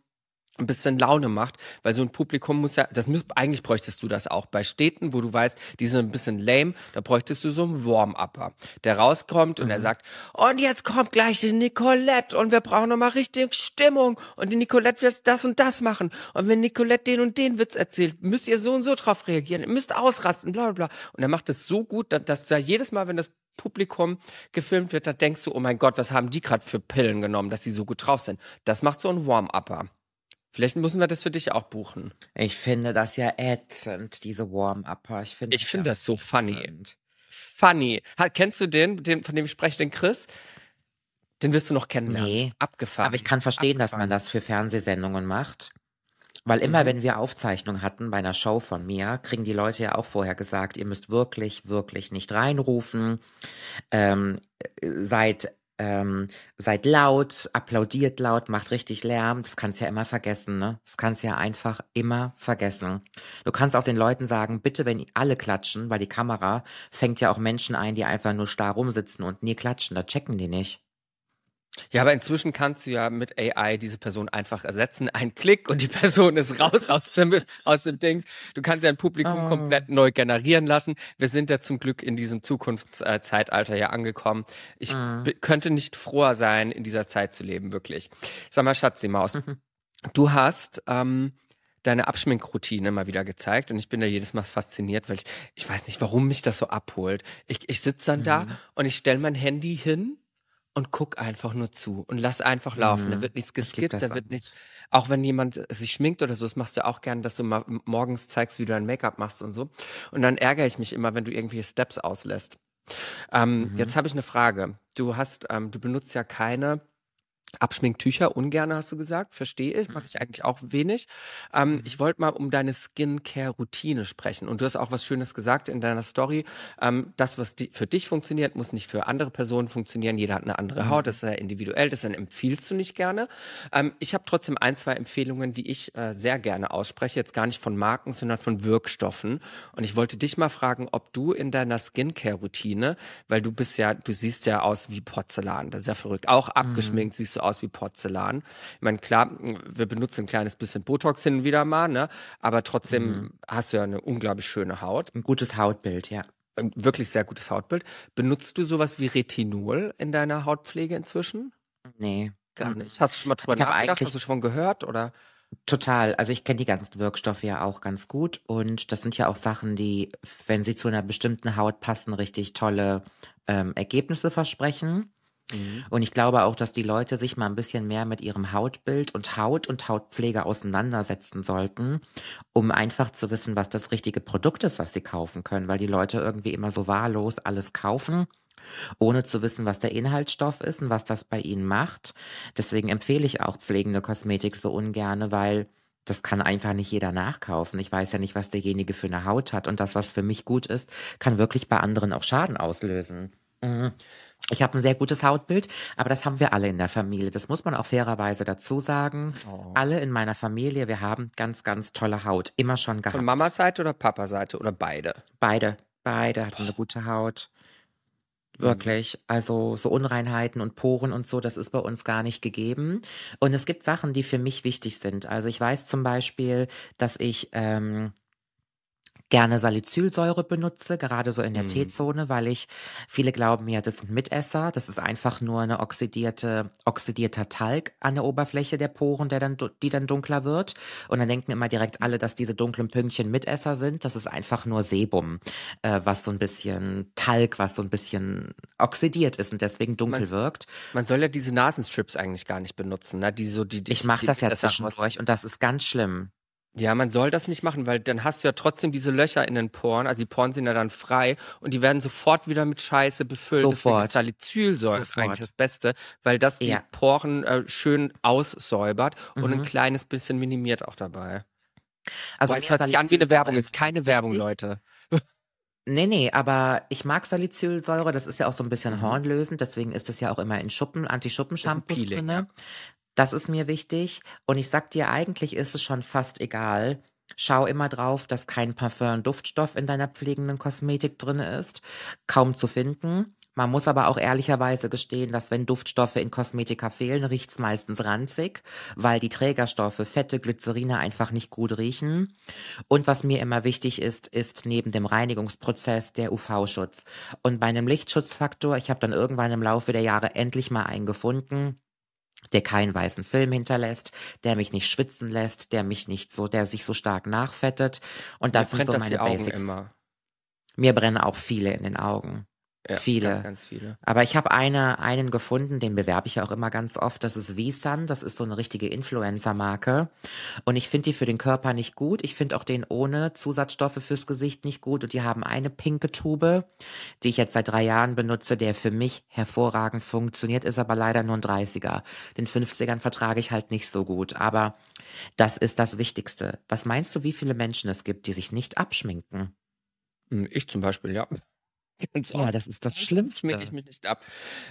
ein bisschen Laune macht, weil so ein Publikum muss ja, das muss, eigentlich bräuchtest du das auch bei Städten, wo du weißt, die sind ein bisschen lame, da bräuchtest du so einen Warm-Upper, der rauskommt und er sagt, und jetzt kommt gleich die Nicolette und wir brauchen nochmal richtig Stimmung und die Nicolette wird das und das machen und wenn Nicolette den und den Witz erzählt, müsst ihr so und so drauf reagieren, ihr müsst ausrasten, bla bla bla und er macht es so gut, dass, dass da jedes Mal, wenn das Publikum gefilmt wird, da denkst du, oh mein Gott, was haben die gerade für Pillen genommen, dass die so gut drauf sind. Das macht so ein Warm-Upper. Vielleicht müssen wir das für dich auch buchen. Ich finde das ja ätzend, diese Warm-Upper. Ich finde Ich finde ja das so funny. ätzend. Funny. Kennst du den, den, von dem ich spreche, den Chris? Den wirst du noch kennenlernen. Nee. Abgefahren. Aber ich kann verstehen, dass man Abgefahren. das für Fernsehsendungen macht. Weil immer, Mhm. wenn wir Aufzeichnung hatten bei einer Show von mir, kriegen die Leute ja auch vorher gesagt, ihr müsst wirklich, wirklich nicht reinrufen. Ähm, äh, seid, ähm, seid laut, applaudiert laut, macht richtig Lärm. Das kannst ja immer vergessen, ne? Das kannst ja einfach immer vergessen. Du kannst auch den Leuten sagen, bitte, wenn alle klatschen, weil die Kamera fängt ja auch Menschen ein, die einfach nur starr rumsitzen und nie klatschen. Da checken die nicht. Ja, aber inzwischen kannst du ja mit AI diese Person einfach ersetzen. Ein Klick und die Person ist raus aus dem, aus dem Dings. Du kannst ja ein Publikum Ah. komplett neu generieren lassen. Wir sind ja zum Glück in diesem Zukunftszeitalter ja angekommen. Ich Mhm. b- könnte nicht froher sein, in dieser Zeit zu leben, wirklich. Sag mal, Schatzi Maus, du hast ähm, deine Abschminkroutine mal wieder gezeigt und ich bin da jedes Mal fasziniert, weil ich, ich weiß nicht, warum mich das so abholt. Ich, ich sitze dann da und ich stelle mein Handy hin und guck einfach nur zu und lass einfach laufen. Mhm. Da wird nichts geskippt, da wird nichts. Auch wenn jemand sich schminkt oder so, das machst du auch gern, dass du mal morgens zeigst, wie du dein Make-up machst und so. Und dann ärgere ich mich immer, wenn du irgendwelche Steps auslässt. Ähm, Mhm. Jetzt habe ich eine Frage. Du hast, ähm, du benutzt ja keine Abschminktücher ungerne, hast du gesagt. Verstehe ich. Mache ich eigentlich auch wenig. Ähm, ich wollte mal um deine Skincare-Routine sprechen. Und du hast auch was Schönes gesagt in deiner Story. Ähm, das, was di für dich funktioniert, muss nicht für andere Personen funktionieren. Jeder hat eine andere Haut. Das ist ja individuell. Das empfiehlst du nicht gerne. Ähm, ich habe trotzdem ein, zwei Empfehlungen, die ich äh, sehr gerne ausspreche. Jetzt gar nicht von Marken, sondern von Wirkstoffen. Und ich wollte dich mal fragen, ob du in deiner Skincare-Routine, weil du bist ja, du siehst ja aus wie Porzellan. Das ist ja verrückt. Auch abgeschminkt siehst du aus wie Porzellan. Ich meine, klar, wir benutzen ein kleines bisschen Botox hin und wieder mal, ne? Aber trotzdem hast du ja eine unglaublich schöne Haut. Ein gutes Hautbild, ja. Ein wirklich sehr gutes Hautbild. Benutzt du sowas wie Retinol in deiner Hautpflege inzwischen? Nee. Gar nicht. Hast du schon mal drüber nachgedacht? eigentlich- Hast du schon gehört? Oder? Total. Also ich kenne die ganzen Wirkstoffe ja auch ganz gut und das sind ja auch Sachen, die, wenn sie zu einer bestimmten Haut passen, richtig tolle ähm, Ergebnisse versprechen. Und ich glaube auch, dass die Leute sich mal ein bisschen mehr mit ihrem Hautbild und Haut und Hautpflege auseinandersetzen sollten, um einfach zu wissen, was das richtige Produkt ist, was sie kaufen können, weil die Leute irgendwie immer so wahllos alles kaufen ohne zu wissen, was der Inhaltsstoff ist und was das bei ihnen macht. Deswegen empfehle ich auch pflegende Kosmetik so ungerne, weil das kann einfach nicht jeder nachkaufen. Ich weiß ja nicht, was derjenige für eine Haut hat und das, was für mich gut ist, kann wirklich bei anderen auch Schaden auslösen. Mhm. Ich habe ein sehr gutes Hautbild, aber das haben wir alle in der Familie. Das muss man auch fairerweise dazu sagen. Alle in meiner Familie, wir haben ganz, ganz tolle Haut. Immer schon gehabt. Von Mamas Seite oder Papas Seite oder beide? Beide, beide hatten eine gute Haut. Wirklich. Also so Unreinheiten und Poren und so, das ist bei uns gar nicht gegeben. Und es gibt Sachen, die für mich wichtig sind. Also ich weiß zum Beispiel, dass ich ähm, gerne Salicylsäure benutze, gerade so in der T-Zone, weil ich, viele glauben ja, das sind Mitesser. Das ist einfach nur eine oxidierte, oxidierter Talg an der Oberfläche der Poren, der dann, die dann dunkler wird. Und dann denken immer direkt alle, dass diese dunklen Pünktchen Mitesser sind. Das ist einfach nur Sebum, äh, was so ein bisschen Talg, was so ein bisschen oxidiert ist und deswegen dunkel Man- wirkt. Man soll ja diese Nasenstrips eigentlich gar nicht benutzen, ne? Die so die, die Ich mache das ja zwischendurch und das ist ganz schlimm. Ja, man soll das nicht machen, weil dann hast du ja trotzdem diese Löcher in den Poren, also die Poren sind ja dann frei und die werden sofort wieder mit Scheiße befüllt. Sofort. Ist Salicylsäure Sofort. eigentlich das Beste, weil das die Ja. Poren äh, schön aussäubert und ein Mhm. kleines bisschen minimiert auch dabei. Also es hört sich an wie eine Werbung, ist keine Werbung, Leute. Nee, nee, aber ich mag Salicylsäure, das ist ja auch so ein bisschen Mhm. hornlösend, deswegen ist es ja auch immer in Schuppen, Anti-Schuppen-Shampoos Ist drinne. Das ist mir wichtig und ich sag dir, eigentlich ist es schon fast egal. Schau immer drauf, dass kein Parfum, Duftstoff in deiner pflegenden Kosmetik drinne ist. Kaum zu finden. Man muss aber auch ehrlicherweise gestehen, dass wenn Duftstoffe in Kosmetika fehlen, riecht's meistens ranzig, weil die Trägerstoffe, Fette, Glycerine einfach nicht gut riechen. Und was mir immer wichtig ist, ist neben dem Reinigungsprozess der UV-Schutz. Und bei einem Lichtschutzfaktor, ich habe dann irgendwann im Laufe der Jahre endlich mal einen gefunden, der keinen weißen Film hinterlässt, der mich nicht schwitzen lässt, der mich nicht so, der sich so stark nachfettet. Und das Mir sind brennt so das meine Basics. immer. Mir brennen auch viele in den Augen. Ja, viele. Ganz, ganz viele. Aber ich habe eine, einen gefunden, den bewerbe ich ja auch immer ganz oft. Das ist Visan. Das ist so eine richtige Influencer-Marke. Und ich finde die für den Körper nicht gut. Ich finde auch den ohne Zusatzstoffe fürs Gesicht nicht gut. Und die haben eine pinke Tube, die ich jetzt seit drei Jahren benutze, der für mich hervorragend funktioniert, ist aber leider nur ein 30er. Den 50ern vertrage ich halt nicht so gut. Aber das ist das Wichtigste. Was meinst du, wie viele Menschen es gibt, die sich nicht abschminken? Hm, Ich zum Beispiel, ja. Ganz Ja, oft. das ist das Schlimmste. ich mich nicht ab.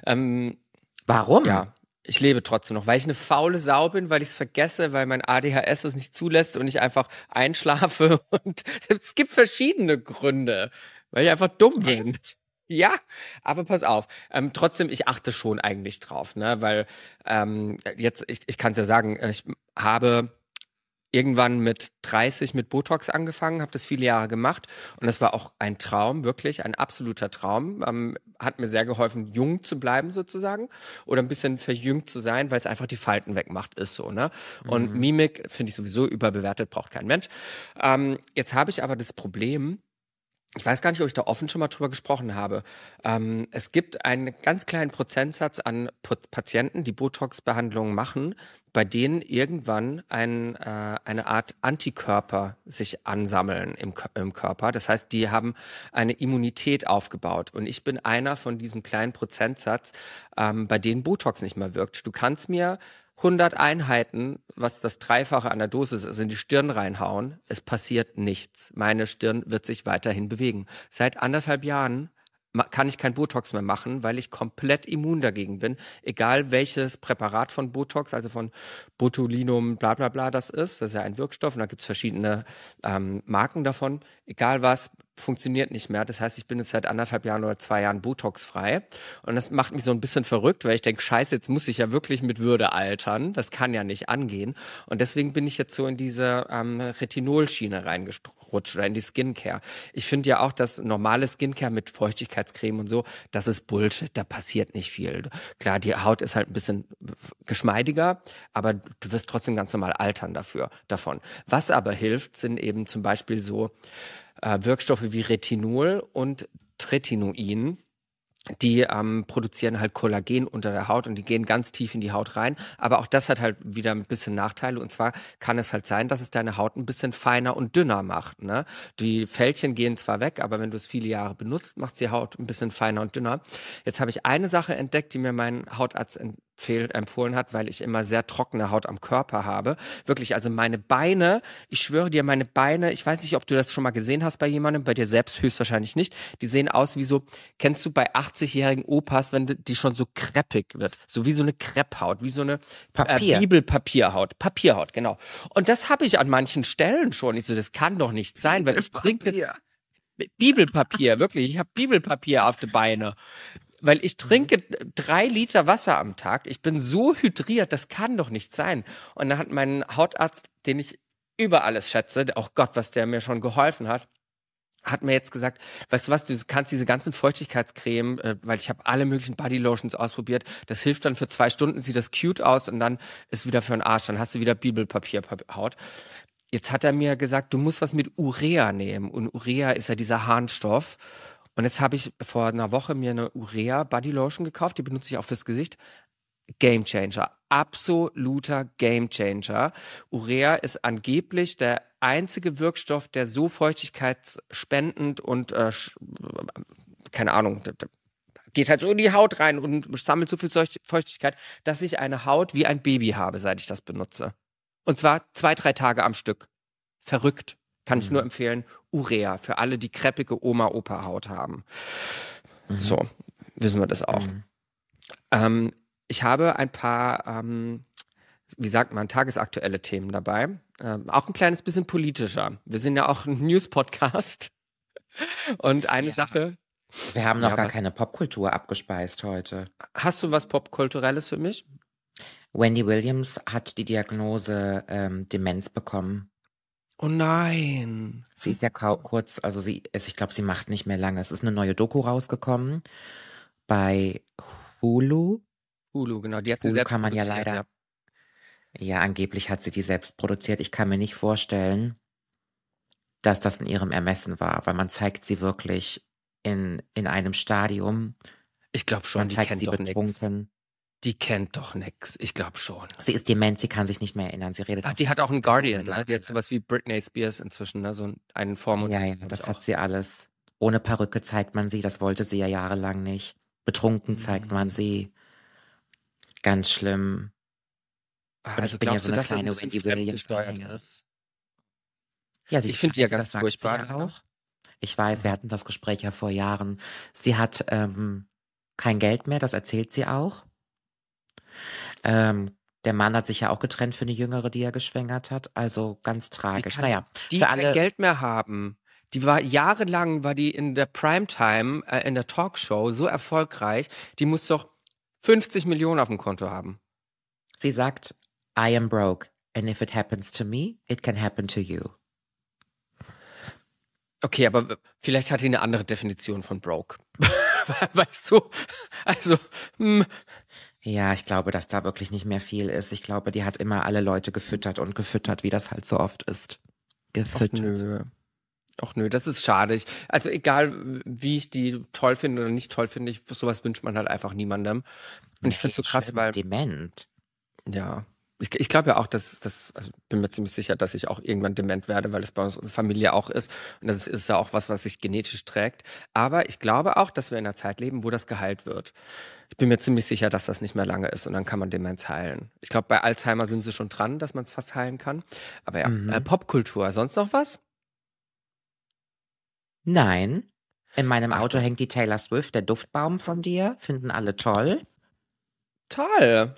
Ähm, Warum? Ja, ich lebe trotzdem noch, weil ich eine faule Sau bin, weil ich es vergesse, weil mein ADHS es nicht zulässt und ich einfach einschlafe und es gibt verschiedene Gründe, weil ich einfach dumm bin. Ja, aber pass auf. Ähm, trotzdem, ich achte schon eigentlich drauf, ne? Weil ähm, jetzt, ich, ich kann es ja sagen, ich habe irgendwann mit 30 mit Botox angefangen, habe das viele Jahre gemacht und das war auch ein Traum, wirklich ein absoluter Traum. Ähm, hat mir sehr geholfen, jung zu bleiben sozusagen oder ein bisschen verjüngt zu sein, weil es einfach die Falten wegmacht, ist so, ne? Und Mimik finde ich sowieso überbewertet, braucht kein Mensch. Ähm, jetzt habe ich aber das Problem, ich weiß gar nicht, ob ich da offen schon mal drüber gesprochen habe. Ähm, es gibt einen ganz kleinen Prozentsatz an Patienten, die Botox-Behandlungen machen, bei denen irgendwann ein, äh, eine Art Antikörper sich ansammeln im, im Körper. Das heißt, die haben eine Immunität aufgebaut. Und ich bin einer von diesem kleinen Prozentsatz, ähm, bei denen Botox nicht mehr wirkt. Du kannst mir 100 Einheiten, was das Dreifache an der Dosis ist, in die Stirn reinhauen. Es passiert nichts. Meine Stirn wird sich weiterhin bewegen. Seit anderthalb Jahren kann ich kein Botox mehr machen, weil ich komplett immun dagegen bin. Egal welches Präparat von Botox, also von Botulinum, bla bla bla das ist, das ist ja ein Wirkstoff und da gibt es verschiedene ähm, Marken davon. Egal was, funktioniert nicht mehr. Das heißt, ich bin jetzt seit anderthalb Jahren oder zwei Jahren Botox-frei. Und das macht mich so ein bisschen verrückt, weil ich denke, scheiße, jetzt muss ich ja wirklich mit Würde altern. Das kann ja nicht angehen. Und deswegen bin ich jetzt so in diese ähm, Retinol-Schiene reingerutscht oder in die Skincare. Ich finde ja auch, dass normale Skincare mit Feuchtigkeitscreme und so, das ist Bullshit. Da passiert nicht viel. Klar, die Haut ist halt ein bisschen geschmeidiger, aber du wirst trotzdem ganz normal altern dafür, davon. Was aber hilft, sind eben zum Beispiel so äh, Wirkstoffe wie Retinol und Tretinoin die ähm, produzieren halt Kollagen unter der Haut und die gehen ganz tief in die Haut rein. Aber auch das hat halt wieder ein bisschen Nachteile. Und zwar kann es halt sein, dass es deine Haut ein bisschen feiner und dünner macht. Ne? Die Fältchen gehen zwar weg, aber wenn du es viele Jahre benutzt, macht die Haut ein bisschen feiner und dünner. Jetzt habe ich eine Sache entdeckt, die mir mein Hautarzt empfohlen hat, weil ich immer sehr trockene Haut am Körper habe. Wirklich, also meine Beine, ich schwöre dir, meine Beine, ich weiß nicht, ob du das schon mal gesehen hast bei jemandem, bei dir selbst höchstwahrscheinlich nicht, die sehen aus wie so, kennst du bei 80-jährigen Opas, wenn die schon so kreppig wird, so wie so eine Krepphaut, wie so eine Papier. Äh, Bibelpapierhaut, Papierhaut, genau. Und das habe ich an manchen Stellen schon. Ich so, das kann doch nicht sein, weil ich trinke Bibelpapier, wirklich. Ich habe Bibelpapier auf die Beine weil ich trinke drei Liter Wasser am Tag. Ich bin so hydriert, das kann doch nicht sein. Und dann hat mein Hautarzt, den ich über alles schätze, auch Gott, was der mir schon geholfen hat, hat mir jetzt gesagt, weißt du was, du kannst diese ganzen Feuchtigkeitscreme, äh, weil ich habe alle möglichen Bodylotions ausprobiert, das hilft dann für zwei Stunden, sieht das cute aus und dann ist wieder für den Arsch, dann hast du wieder Bibelpapierhaut. Jetzt hat er mir gesagt, du musst was mit Urea nehmen und Urea ist ja dieser Harnstoff und jetzt habe ich vor einer Woche mir eine Urea Body Lotion gekauft, die benutze ich auch fürs Gesicht. Game Changer, absoluter Game Changer. Urea ist angeblich der einzige Wirkstoff, der so feuchtigkeitsspendend und äh, keine Ahnung, geht halt so in die Haut rein und sammelt so viel Feuchtigkeit, dass ich eine Haut wie ein Baby habe, seit ich das benutze. Und zwar zwei, drei Tage am Stück. Verrückt. Kann ich nur mhm. empfehlen. Urea für alle, die kreppige Oma-Opa-Haut haben. Mhm. So, wissen wir das auch. Mhm. Ähm, ich habe ein paar, ähm, wie sagt man, tagesaktuelle Themen dabei. Ähm, auch ein kleines bisschen politischer. Wir sind ja auch ein News-Podcast. Und eine ja. Sache. Wir haben noch ja, gar was, keine Popkultur abgespeist heute. Hast du was Popkulturelles für mich? Wendy Williams hat die Diagnose ähm, Demenz bekommen. Oh nein. Sie ist ja kurz, also sie, ich glaube, sie macht nicht mehr lange. Es ist eine neue Doku rausgekommen bei Hulu. Hulu, genau. Die hat sie Hulu selbst kann man ja leider. Ja. ja, angeblich hat sie die selbst produziert. Ich kann mir nicht vorstellen, dass das in ihrem Ermessen war, weil man zeigt sie wirklich in, in einem Stadium. Ich glaube schon, man zeigt sie betrunken. Nix. Die kennt doch nix. Ich glaube schon. Sie ist dement, sie kann sich nicht mehr erinnern. Sie redet. Ach, die hat auch einen Guardian, ne? Die hat sowas wie Britney Spears inzwischen, ne? So einen Form. Ja, ja, das hat sie alles. Ohne Perücke zeigt man sie, das wollte sie ja jahrelang nicht. Betrunken mhm. zeigt man sie. Ganz schlimm. Ah, also ich bin ja so eine kleine Wendy Williams ist? Ja, sie ich finde die ja ganz furchtbar. Auch. Ich weiß, wir hatten das Gespräch ja vor Jahren. Sie hat ähm, kein Geld mehr, das erzählt sie auch. Ähm, der Mann hat sich ja auch getrennt für eine Jüngere, die er geschwängert hat. Also ganz tragisch. Die naja, die für alle kein Geld mehr haben. Die war jahrelang war die in der Primetime, äh, in der Talkshow so erfolgreich. Die muss doch 50 Millionen auf dem Konto haben. Sie sagt, I am broke. And if it happens to me, it can happen to you. Okay, aber vielleicht hat die eine andere Definition von broke. weißt du? Also, hm. Ja, ich glaube, dass da wirklich nicht mehr viel ist. Ich glaube, die hat immer alle Leute gefüttert und gefüttert, wie das halt so oft ist. Gefüttert. Ach, nö. Ach nö, das ist schade. Ich, also egal, wie ich die toll finde oder nicht toll finde, ich, sowas wünscht man halt einfach niemandem. Und ich finde es so krass, weil Dement. ja, ich, ich glaube ja auch, dass das, also bin mir ziemlich sicher, dass ich auch irgendwann dement werde, weil das bei uns in der Familie auch ist. Und das ist ja auch was, was sich genetisch trägt. Aber ich glaube auch, dass wir in einer Zeit leben, wo das geheilt wird. Ich bin mir ziemlich sicher, dass das nicht mehr lange ist und dann kann man Demenz heilen. Ich glaube, bei Alzheimer sind sie schon dran, dass man es fast heilen kann. Aber ja, Mhm. äh, Popkultur, sonst noch was? Nein. In meinem Auto hängt die Taylor Swift, der Duftbaum von dir. Finden alle toll. Toll.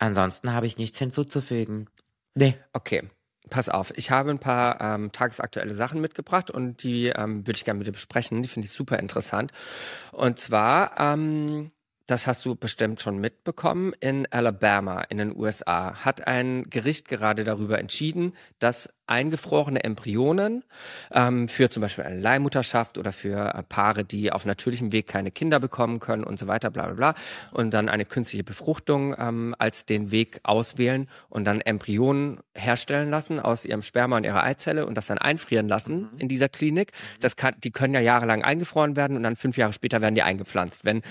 Ansonsten habe ich nichts hinzuzufügen. Nee. Okay, pass auf. Ich habe ein paar ähm, tagesaktuelle Sachen mitgebracht und die ähm, würde ich gerne mit dir besprechen. Die finde ich super interessant. Und zwar, ähm, das hast du bestimmt schon mitbekommen, in Alabama in den USA hat ein Gericht gerade darüber entschieden, dass eingefrorene Embryonen ähm, für zum Beispiel eine Leihmutterschaft oder für äh, Paare, die auf natürlichem Weg keine Kinder bekommen können und so weiter, bla bla bla, und dann eine künstliche Befruchtung ähm, als den Weg auswählen und dann Embryonen herstellen lassen aus ihrem Sperma und ihrer Eizelle und das dann einfrieren lassen in dieser Klinik. Das kann, die können ja jahrelang eingefroren werden und dann fünf Jahre später werden die eingepflanzt, wenn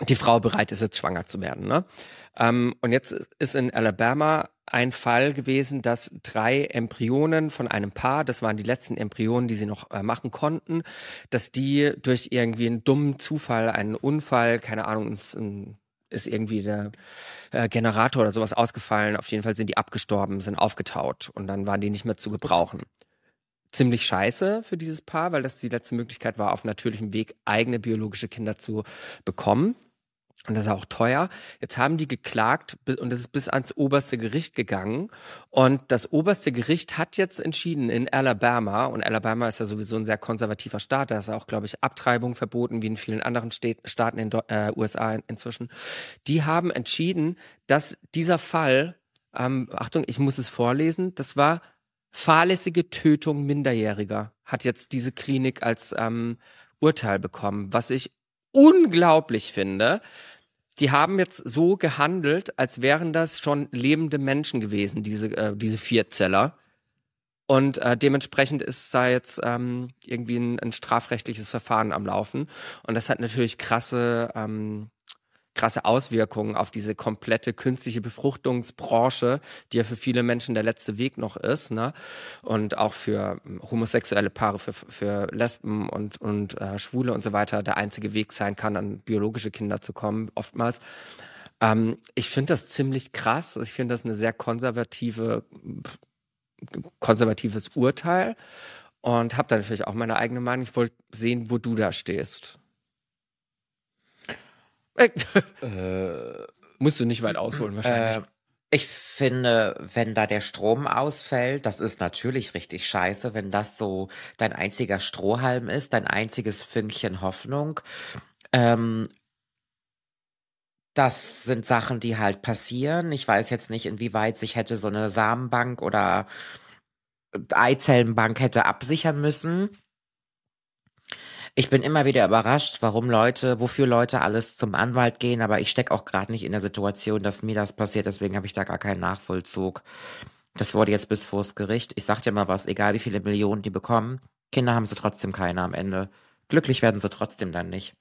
die Frau bereit ist, jetzt schwanger zu werden. Ne? Ähm, und jetzt ist in Alabama ein Fall gewesen, dass drei Embryonen von einem Paar, das waren die letzten Embryonen, die sie noch äh, machen konnten, dass die durch irgendwie einen dummen Zufall, einen Unfall, keine Ahnung, ist, ein, ist irgendwie der äh, Generator oder sowas ausgefallen. Auf jeden Fall sind die abgestorben, sind aufgetaut und dann waren die nicht mehr zu gebrauchen ziemlich scheiße für dieses Paar, weil das die letzte Möglichkeit war, auf natürlichem Weg eigene biologische Kinder zu bekommen. Und das ist auch teuer. Jetzt haben die geklagt und das ist bis ans oberste Gericht gegangen. Und das oberste Gericht hat jetzt entschieden in Alabama, und Alabama ist ja sowieso ein sehr konservativer Staat, da ist auch, glaube ich, Abtreibung verboten, wie in vielen anderen Staaten in äh, USA in, inzwischen. Die haben entschieden, dass dieser Fall, ähm, Achtung, ich muss es vorlesen, das war fahrlässige Tötung Minderjähriger, hat jetzt diese Klinik als ähm, Urteil bekommen, was ich unglaublich finde. Die haben jetzt so gehandelt, als wären das schon lebende Menschen gewesen, diese, äh, diese Vierzeller. Und äh, dementsprechend ist da jetzt ähm, irgendwie ein, ein strafrechtliches Verfahren am Laufen. Und das hat natürlich krasse, ähm, krasse Auswirkungen auf diese komplette künstliche Befruchtungsbranche, die ja für viele Menschen der letzte Weg noch ist, ne? Und auch für ähm, homosexuelle Paare, für, für Lesben und, und äh, Schwule und so weiter der einzige Weg sein kann, an biologische Kinder zu kommen, oftmals. Ähm, ich finde das ziemlich krass. Ich finde das eine sehr konservative, konservatives Urteil und habe da natürlich auch meine eigene Meinung. Ich wollte sehen, wo du da stehst. Musst du nicht weit ausholen wahrscheinlich. Äh, ich finde, wenn da der Strom ausfällt, das ist natürlich richtig scheiße, wenn das so dein einziger Strohhalm ist, dein einziges Fünkchen Hoffnung. Ähm, das sind Sachen, die halt passieren. Ich weiß jetzt nicht, inwieweit sich hätte so eine Samenbank oder Eizellenbank hätte absichern müssen. Ich bin immer wieder überrascht, warum Leute, wofür Leute alles zum Anwalt gehen, aber ich stecke auch gerade nicht in der Situation, dass mir das passiert, deswegen habe ich da gar keinen Nachvollzug. Das wurde jetzt bis vors Gericht. Ich sag dir mal was, egal wie viele Millionen die bekommen, Kinder haben sie trotzdem keine am Ende. Glücklich werden sie trotzdem dann nicht.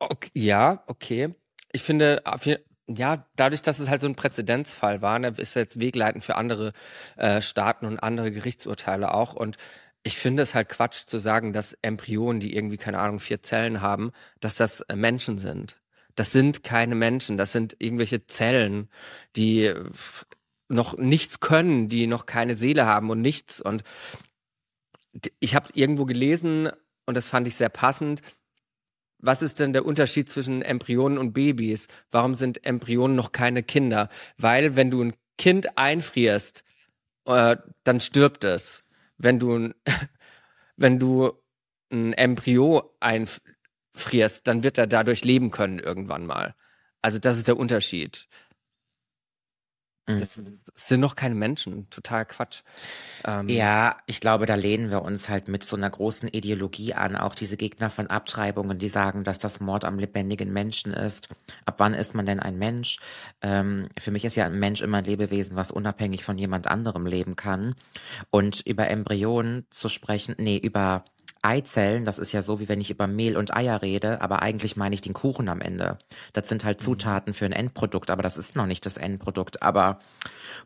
Okay, ja, okay. Ich finde, je- ja, dadurch, dass es halt so ein Präzedenzfall war, ne, ist jetzt wegleitend für andere äh, Staaten und andere Gerichtsurteile auch. Und ich finde es halt Quatsch zu sagen, dass Embryonen, die irgendwie, keine Ahnung, vier Zellen haben, dass das äh, Menschen sind. Das sind keine Menschen, das sind irgendwelche Zellen, die äh, noch nichts können, die noch keine Seele haben und nichts. Und ich habe irgendwo gelesen, und das fand ich sehr passend, was ist denn der Unterschied zwischen Embryonen und Babys? Warum sind Embryonen noch keine Kinder? Weil wenn du ein Kind einfrierst, äh, dann stirbt es. Wenn du wenn du ein Embryo einfrierst, dann wird er dadurch leben können irgendwann mal. Also das ist der Unterschied. Mhm. Das, das, sind noch keine Menschen, total Quatsch. Ähm, ja, ich glaube, da lehnen wir uns halt mit so einer großen Ideologie an. Auch diese Gegner von Abtreibungen, die sagen, dass das Mord am lebendigen Menschen ist. Ab wann ist man denn ein Mensch? Ähm, für mich ist ja ein Mensch immer ein Lebewesen, was unabhängig von jemand anderem leben kann. Und über Embryonen zu sprechen, nee, über Eizellen, das ist ja so, wie wenn ich über Mehl und Eier rede, aber eigentlich meine ich den Kuchen am Ende. Das sind halt mhm. Zutaten für ein Endprodukt, aber das ist noch nicht das Endprodukt. Aber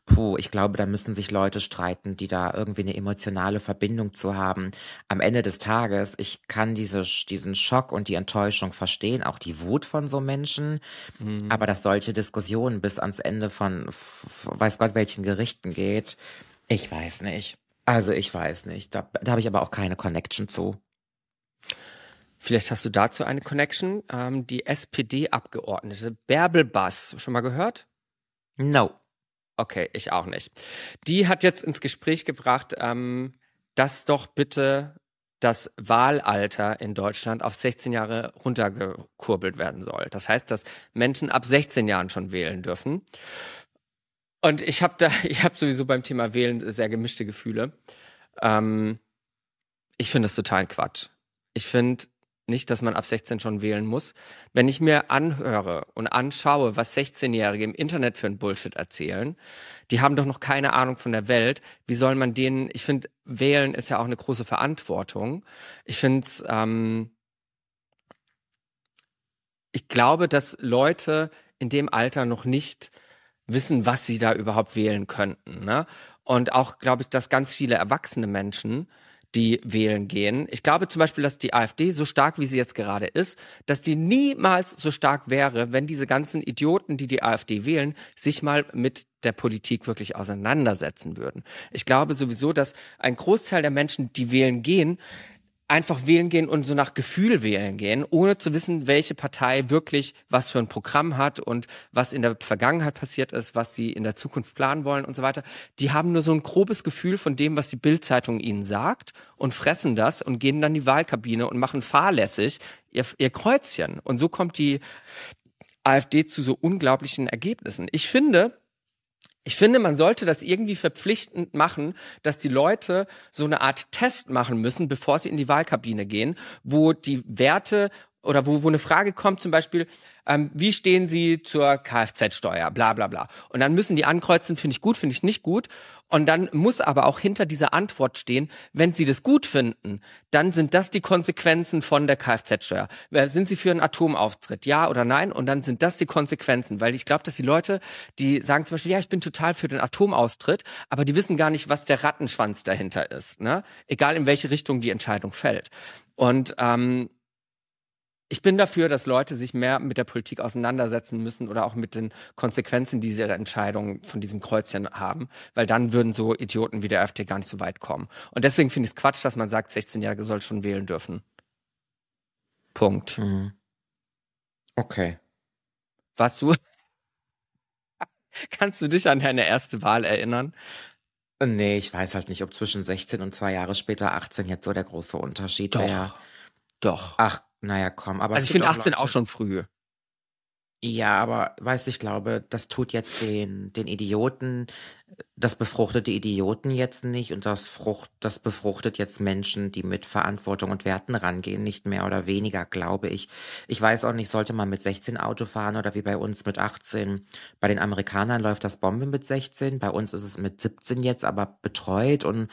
puh, ich glaube, da müssen sich Leute streiten, die da irgendwie eine emotionale Verbindung zu haben. Am Ende des Tages, ich kann diese, diesen Schock und die Enttäuschung verstehen, auch die Wut von so Menschen, mhm. aber dass solche Diskussionen bis ans Ende von weiß Gott welchen Gerichten geht, ich weiß nicht. Also ich weiß nicht. Da, da habe ich aber auch keine Connection zu. Vielleicht hast du dazu eine Connection. Ähm, die SPD-Abgeordnete Bärbel Bass, schon mal gehört? No. Okay, ich auch nicht. Die hat jetzt ins Gespräch gebracht, ähm, dass doch bitte das Wahlalter in Deutschland auf 16 Jahre runtergekurbelt werden soll. Das heißt, dass Menschen ab 16 Jahren schon wählen dürfen. Und ich habe da, ich habe sowieso beim Thema Wählen sehr gemischte Gefühle. Ähm, ich finde das total Quatsch. Ich finde nicht, dass man ab 16 schon wählen muss. Wenn ich mir anhöre und anschaue, was 16-Jährige im Internet für ein Bullshit erzählen, die haben doch noch keine Ahnung von der Welt. Wie soll man denen, ich finde, wählen ist ja auch eine große Verantwortung. Ich finde es, ähm, ich glaube, dass Leute in dem Alter noch nicht wissen, was sie da überhaupt wählen könnten. Ne? Und auch, glaube ich, dass ganz viele erwachsene Menschen, die wählen gehen. Ich glaube zum Beispiel, dass die AfD so stark, wie sie jetzt gerade ist, dass die niemals so stark wäre, wenn diese ganzen Idioten, die die AfD wählen, sich mal mit der Politik wirklich auseinandersetzen würden. Ich glaube sowieso, dass ein Großteil der Menschen, die wählen gehen, einfach wählen gehen und so nach Gefühl wählen gehen, ohne zu wissen, welche Partei wirklich was für ein Programm hat und was in der Vergangenheit passiert ist, was sie in der Zukunft planen wollen und so weiter. Die haben nur so ein grobes Gefühl von dem, was die Bildzeitung ihnen sagt und fressen das und gehen dann in die Wahlkabine und machen fahrlässig ihr, ihr Kreuzchen. Und so kommt die AfD zu so unglaublichen Ergebnissen. Ich finde, ich finde, man sollte das irgendwie verpflichtend machen, dass die Leute so eine Art Test machen müssen, bevor sie in die Wahlkabine gehen, wo die Werte oder wo, wo eine Frage kommt, zum Beispiel, ähm, wie stehen Sie zur Kfz-Steuer, bla bla bla. Und dann müssen die ankreuzen, finde ich gut, finde ich nicht gut. Und dann muss aber auch hinter dieser Antwort stehen, wenn Sie das gut finden, dann sind das die Konsequenzen von der Kfz-Steuer. Sind Sie für einen Atomauftritt, ja oder nein? Und dann sind das die Konsequenzen. Weil ich glaube, dass die Leute, die sagen zum Beispiel, ja, ich bin total für den Atomaustritt, aber die wissen gar nicht, was der Rattenschwanz dahinter ist. Ne? Egal in welche Richtung die Entscheidung fällt. Und ähm, ich bin dafür, dass Leute sich mehr mit der Politik auseinandersetzen müssen oder auch mit den Konsequenzen, die diese Entscheidung von diesem Kreuzchen haben, weil dann würden so Idioten wie der AfD gar nicht so weit kommen. Und deswegen finde ich es Quatsch, dass man sagt, 16-Jährige soll schon wählen dürfen. Punkt. Mhm. Okay. Was du? Kannst du dich an deine erste Wahl erinnern? Nee, ich weiß halt nicht, ob zwischen 16 und zwei Jahre später 18 jetzt so der große Unterschied wäre. Doch. Ach naja, komm, aber. Also ich finde 18 auch schon früh. Ja, aber weißt du, ich glaube, das tut jetzt den, den Idioten, das befruchtet die Idioten jetzt nicht und das Frucht, das befruchtet jetzt Menschen, die mit Verantwortung und Werten rangehen, nicht mehr oder weniger, glaube ich. Ich weiß auch nicht, sollte man mit 16 Auto fahren oder wie bei uns mit 18. Bei den Amerikanern läuft das Bombe mit 16, bei uns ist es mit 17 jetzt, aber betreut und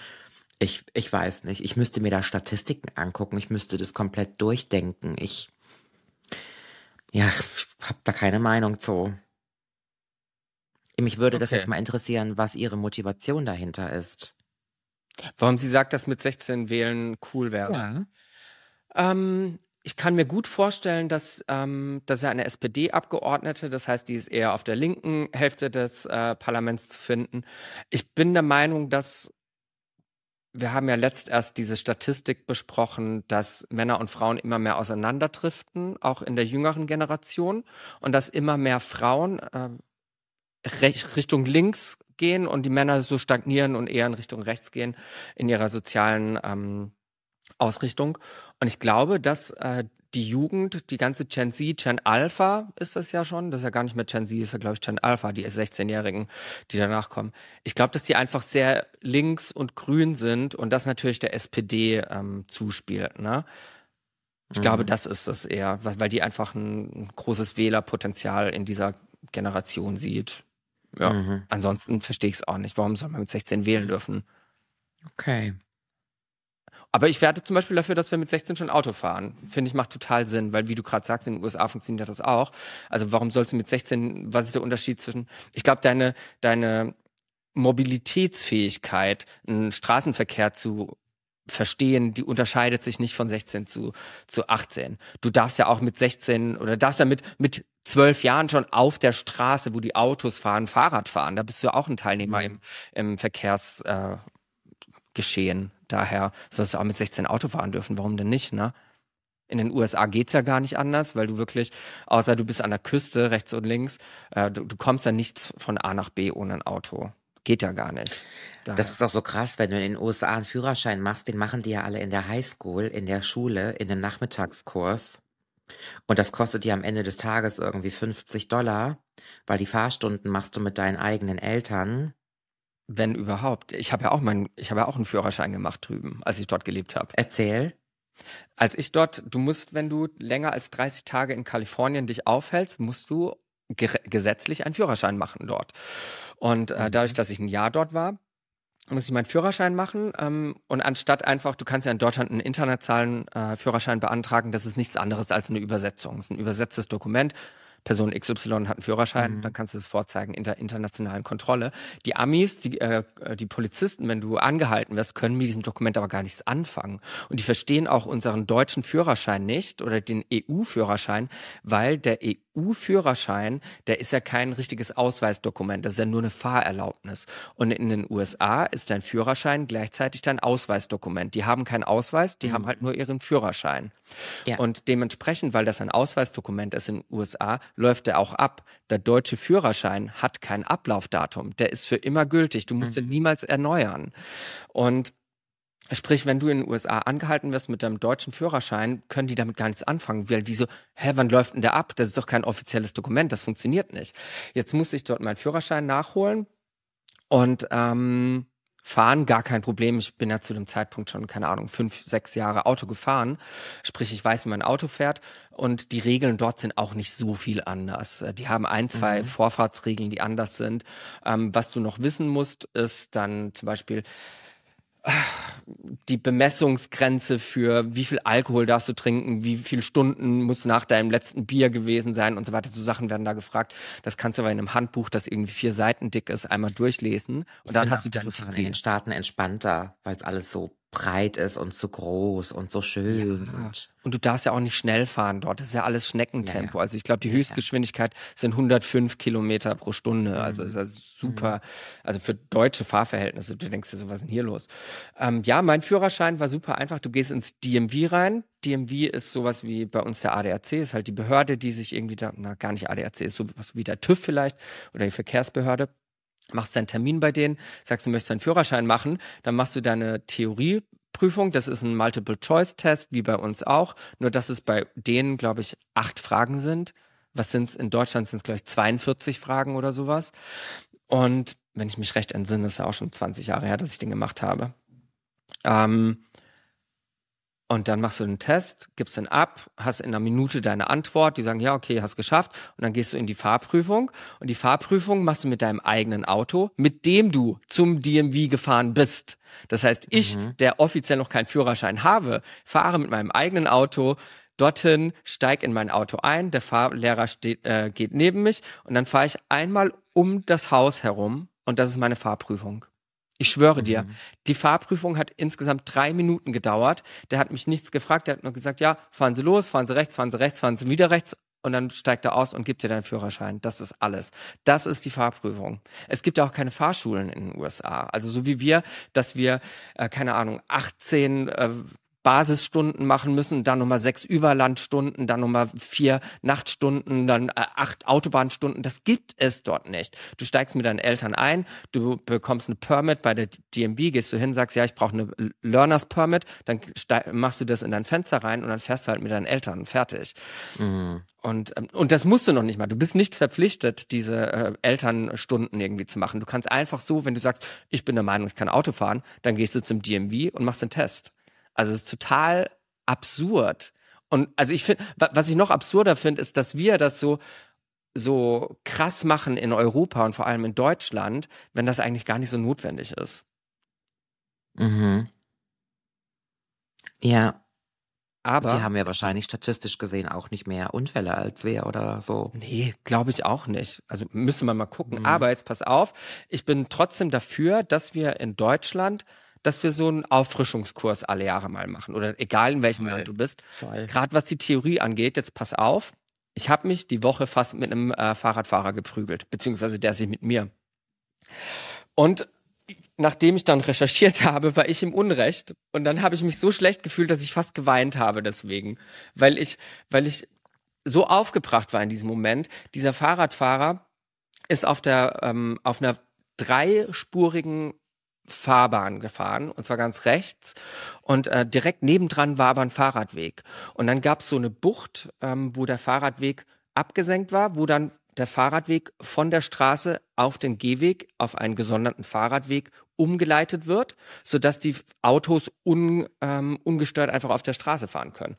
ich, ich weiß nicht. Ich müsste mir da Statistiken angucken. Ich müsste das komplett durchdenken. Ich, ja, hab da keine Meinung zu. Mich würde okay. das jetzt mal interessieren, was Ihre Motivation dahinter ist. Warum sie sagt, dass mit 16 wählen cool wäre. Ja. Ähm, ich kann mir gut vorstellen, dass, ähm, dass er eine SPD-Abgeordnete, das heißt, die ist eher auf der linken Hälfte des äh, Parlaments zu finden. Ich bin der Meinung, dass wir haben ja letzt erst diese Statistik besprochen, dass Männer und Frauen immer mehr auseinanderdriften, auch in der jüngeren Generation, und dass immer mehr Frauen äh, Richtung links gehen und die Männer so stagnieren und eher in Richtung rechts gehen in ihrer sozialen ähm, Ausrichtung. Und ich glaube, dass äh, die Jugend, die ganze Gen Z, Gen Alpha ist das ja schon, das ist ja gar nicht mehr Gen Z, ist ja glaube ich Gen Alpha, die 16-Jährigen, die danach kommen. Ich glaube, dass die einfach sehr links und grün sind und das natürlich der SPD ähm, zuspielt. Ne? Ich mhm. glaube, das ist es eher, weil, weil die einfach ein, ein großes Wählerpotenzial in dieser Generation sieht. Ja. Mhm. Ansonsten verstehe ich es auch nicht. Warum soll man mit 16 wählen dürfen? Okay. Aber ich werde zum Beispiel dafür, dass wir mit 16 schon Auto fahren. Finde ich, macht total Sinn, weil wie du gerade sagst, in den USA funktioniert das auch. Also warum sollst du mit 16, was ist der Unterschied zwischen, ich glaube, deine, deine Mobilitätsfähigkeit, einen Straßenverkehr zu verstehen, die unterscheidet sich nicht von 16 zu, zu 18. Du darfst ja auch mit 16 oder darfst ja mit, mit zwölf Jahren schon auf der Straße, wo die Autos fahren, Fahrrad fahren. Da bist du ja auch ein Teilnehmer im, im Verkehrsgeschehen. Äh, Daher sollst du auch mit 16 Auto fahren dürfen. Warum denn nicht, ne? In den USA geht's ja gar nicht anders, weil du wirklich, außer du bist an der Küste, rechts und links, äh, du, du kommst ja nicht von A nach B ohne ein Auto. Geht ja gar nicht. Daher. Das ist doch so krass, wenn du in den USA einen Führerschein machst, den machen die ja alle in der Highschool, in der Schule, in dem Nachmittagskurs. Und das kostet dir am Ende des Tages irgendwie 50 Dollar, weil die Fahrstunden machst du mit deinen eigenen Eltern. Wenn überhaupt. Ich habe ja auch meinen, ich habe ja auch einen Führerschein gemacht drüben, als ich dort gelebt habe. Erzähl. Als ich dort, du musst, wenn du länger als 30 Tage in Kalifornien dich aufhältst, musst du gesetzlich einen Führerschein machen dort. Und äh, dadurch, mhm. dass ich ein Jahr dort war, muss ich meinen Führerschein machen ähm, und anstatt einfach, du kannst ja in Deutschland einen internationalen äh, Führerschein beantragen, das ist nichts anderes als eine Übersetzung. Das ist ein übersetztes Dokument. Person XY hat einen Führerschein, mhm. dann kannst du das vorzeigen in der internationalen Kontrolle. Die Amis, die, äh, die Polizisten, wenn du angehalten wirst, können mit diesem Dokument aber gar nichts anfangen. Und die verstehen auch unseren deutschen Führerschein nicht oder den EU-Führerschein, weil der EU-Führerschein, der ist ja kein richtiges Ausweisdokument, das ist ja nur eine Fahrerlaubnis. Und in den USA ist dein Führerschein gleichzeitig dein Ausweisdokument. Die haben keinen Ausweis, die mhm. haben halt nur ihren Führerschein. Ja. Und dementsprechend, weil das ein Ausweisdokument ist in den USA, läuft der auch ab. Der deutsche Führerschein hat kein Ablaufdatum. Der ist für immer gültig. Du musst mhm. ihn niemals erneuern. Und Sprich, wenn du in den USA angehalten wirst mit deinem deutschen Führerschein, können die damit gar nichts anfangen, weil die so, hä, wann läuft denn der ab? Das ist doch kein offizielles Dokument, das funktioniert nicht. Jetzt muss ich dort meinen Führerschein nachholen und ähm, fahren, gar kein Problem. Ich bin ja zu dem Zeitpunkt schon, keine Ahnung, fünf, sechs Jahre Auto gefahren. Sprich, ich weiß, wie mein Auto fährt. Und die Regeln dort sind auch nicht so viel anders. Die haben ein, zwei mhm. Vorfahrtsregeln, die anders sind. Ähm, was du noch wissen musst, ist dann zum Beispiel, die Bemessungsgrenze für wie viel Alkohol darfst du trinken, wie viele Stunden muss nach deinem letzten Bier gewesen sein und so weiter. So Sachen werden da gefragt. Das kannst du aber in einem Handbuch, das irgendwie vier Seiten dick ist, einmal durchlesen und dann hast du dann in den Staaten entspannter, weil es alles so breit ist und so groß und so schön. Ja. Und du darfst ja auch nicht schnell fahren dort. Das ist ja alles Schneckentempo. Ja, ja. Also ich glaube, die Höchstgeschwindigkeit sind 105 Kilometer pro Stunde. Mhm. Also ist das super. Mhm. Also für deutsche Fahrverhältnisse. Du denkst dir so, was ist denn hier los? Ähm, ja, mein Führerschein war super einfach. Du gehst ins DMV rein. DMV ist sowas wie bei uns der ADAC, ist halt die Behörde, die sich irgendwie da, na gar nicht ADAC, ist sowas wie der TÜV vielleicht oder die Verkehrsbehörde machst deinen Termin bei denen, sagst du möchtest einen Führerschein machen, dann machst du deine Theorieprüfung, das ist ein Multiple-Choice-Test, wie bei uns auch, nur dass es bei denen, glaube ich, acht Fragen sind. Was sind es in Deutschland sind es, glaube ich, 42 Fragen oder sowas. Und wenn ich mich recht entsinne, ist ja auch schon 20 Jahre her, dass ich den gemacht habe. Ähm, und dann machst du den Test, gibst den ab, hast in einer Minute deine Antwort, die sagen, ja, okay, hast geschafft. Und dann gehst du in die Fahrprüfung. Und die Fahrprüfung machst du mit deinem eigenen Auto, mit dem du zum DMV gefahren bist. Das heißt, ich, mhm. der offiziell noch keinen Führerschein habe, fahre mit meinem eigenen Auto dorthin, steig in mein Auto ein, der Fahrlehrer steht, äh, geht neben mich und dann fahre ich einmal um das Haus herum und das ist meine Fahrprüfung. Ich schwöre mhm. dir, die Fahrprüfung hat insgesamt drei Minuten gedauert. Der hat mich nichts gefragt, der hat nur gesagt, ja, fahren Sie los, fahren Sie rechts, fahren Sie rechts, fahren Sie wieder rechts und dann steigt er aus und gibt dir deinen Führerschein. Das ist alles. Das ist die Fahrprüfung. Es gibt ja auch keine Fahrschulen in den USA. Also so wie wir, dass wir, äh, keine Ahnung, 18 äh, Basisstunden machen müssen, dann nochmal sechs Überlandstunden, dann nochmal vier Nachtstunden, dann äh, acht Autobahnstunden. Das gibt es dort nicht. Du steigst mit deinen Eltern ein, du bekommst eine Permit bei der DMV, gehst du hin, sagst, ja, ich brauche eine Learners Permit, dann machst du das in dein Fenster rein und dann fährst du halt mit deinen Eltern fertig. Mhm. Und, ähm, und das musst du noch nicht mal. Du bist nicht verpflichtet, diese äh, Elternstunden irgendwie zu machen. Du kannst einfach so, wenn du sagst, ich bin der Meinung, ich kann Auto fahren, dann gehst du zum DMV und machst den Test. Also es ist total absurd. Und also ich finde, was ich noch absurder finde, ist, dass wir das so so krass machen in Europa und vor allem in Deutschland, wenn das eigentlich gar nicht so notwendig ist. Mhm. Ja, aber. Die haben ja wahrscheinlich statistisch gesehen auch nicht mehr Unfälle als wir oder so. Nee, glaube ich auch nicht. Also müsste man mal gucken. Mhm. Aber jetzt pass auf, ich bin trotzdem dafür, dass wir in Deutschland dass wir so einen Auffrischungskurs alle Jahre mal machen oder egal in welchem. Land du bist. Gerade was die Theorie angeht, jetzt pass auf, ich habe mich die Woche fast mit einem äh, Fahrradfahrer geprügelt, beziehungsweise der sich mit mir. Und nachdem ich dann recherchiert habe, war ich im Unrecht und dann habe ich mich so schlecht gefühlt, dass ich fast geweint habe deswegen, weil ich, weil ich so aufgebracht war in diesem Moment. Dieser Fahrradfahrer ist auf der ähm, auf einer dreispurigen Fahrbahn gefahren und zwar ganz rechts. Und äh, direkt nebendran war aber ein Fahrradweg. Und dann gab es so eine Bucht, ähm, wo der Fahrradweg abgesenkt war, wo dann der Fahrradweg von der Straße auf den Gehweg, auf einen gesonderten Fahrradweg umgeleitet wird, sodass die Autos un, ähm, ungestört einfach auf der Straße fahren können.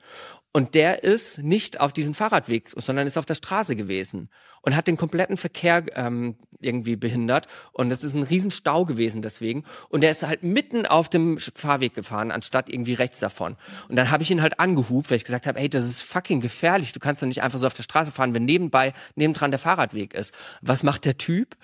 Und der ist nicht auf diesem Fahrradweg, sondern ist auf der Straße gewesen und hat den kompletten Verkehr ähm, irgendwie behindert. Und das ist ein Riesenstau gewesen deswegen. Und der ist halt mitten auf dem Fahrweg gefahren, anstatt irgendwie rechts davon. Und dann habe ich ihn halt angehupt, weil ich gesagt habe, ey, das ist fucking gefährlich. Du kannst doch nicht einfach so auf der Straße fahren, wenn nebenbei, nebendran der Fahrradweg ist. Was macht der Typ?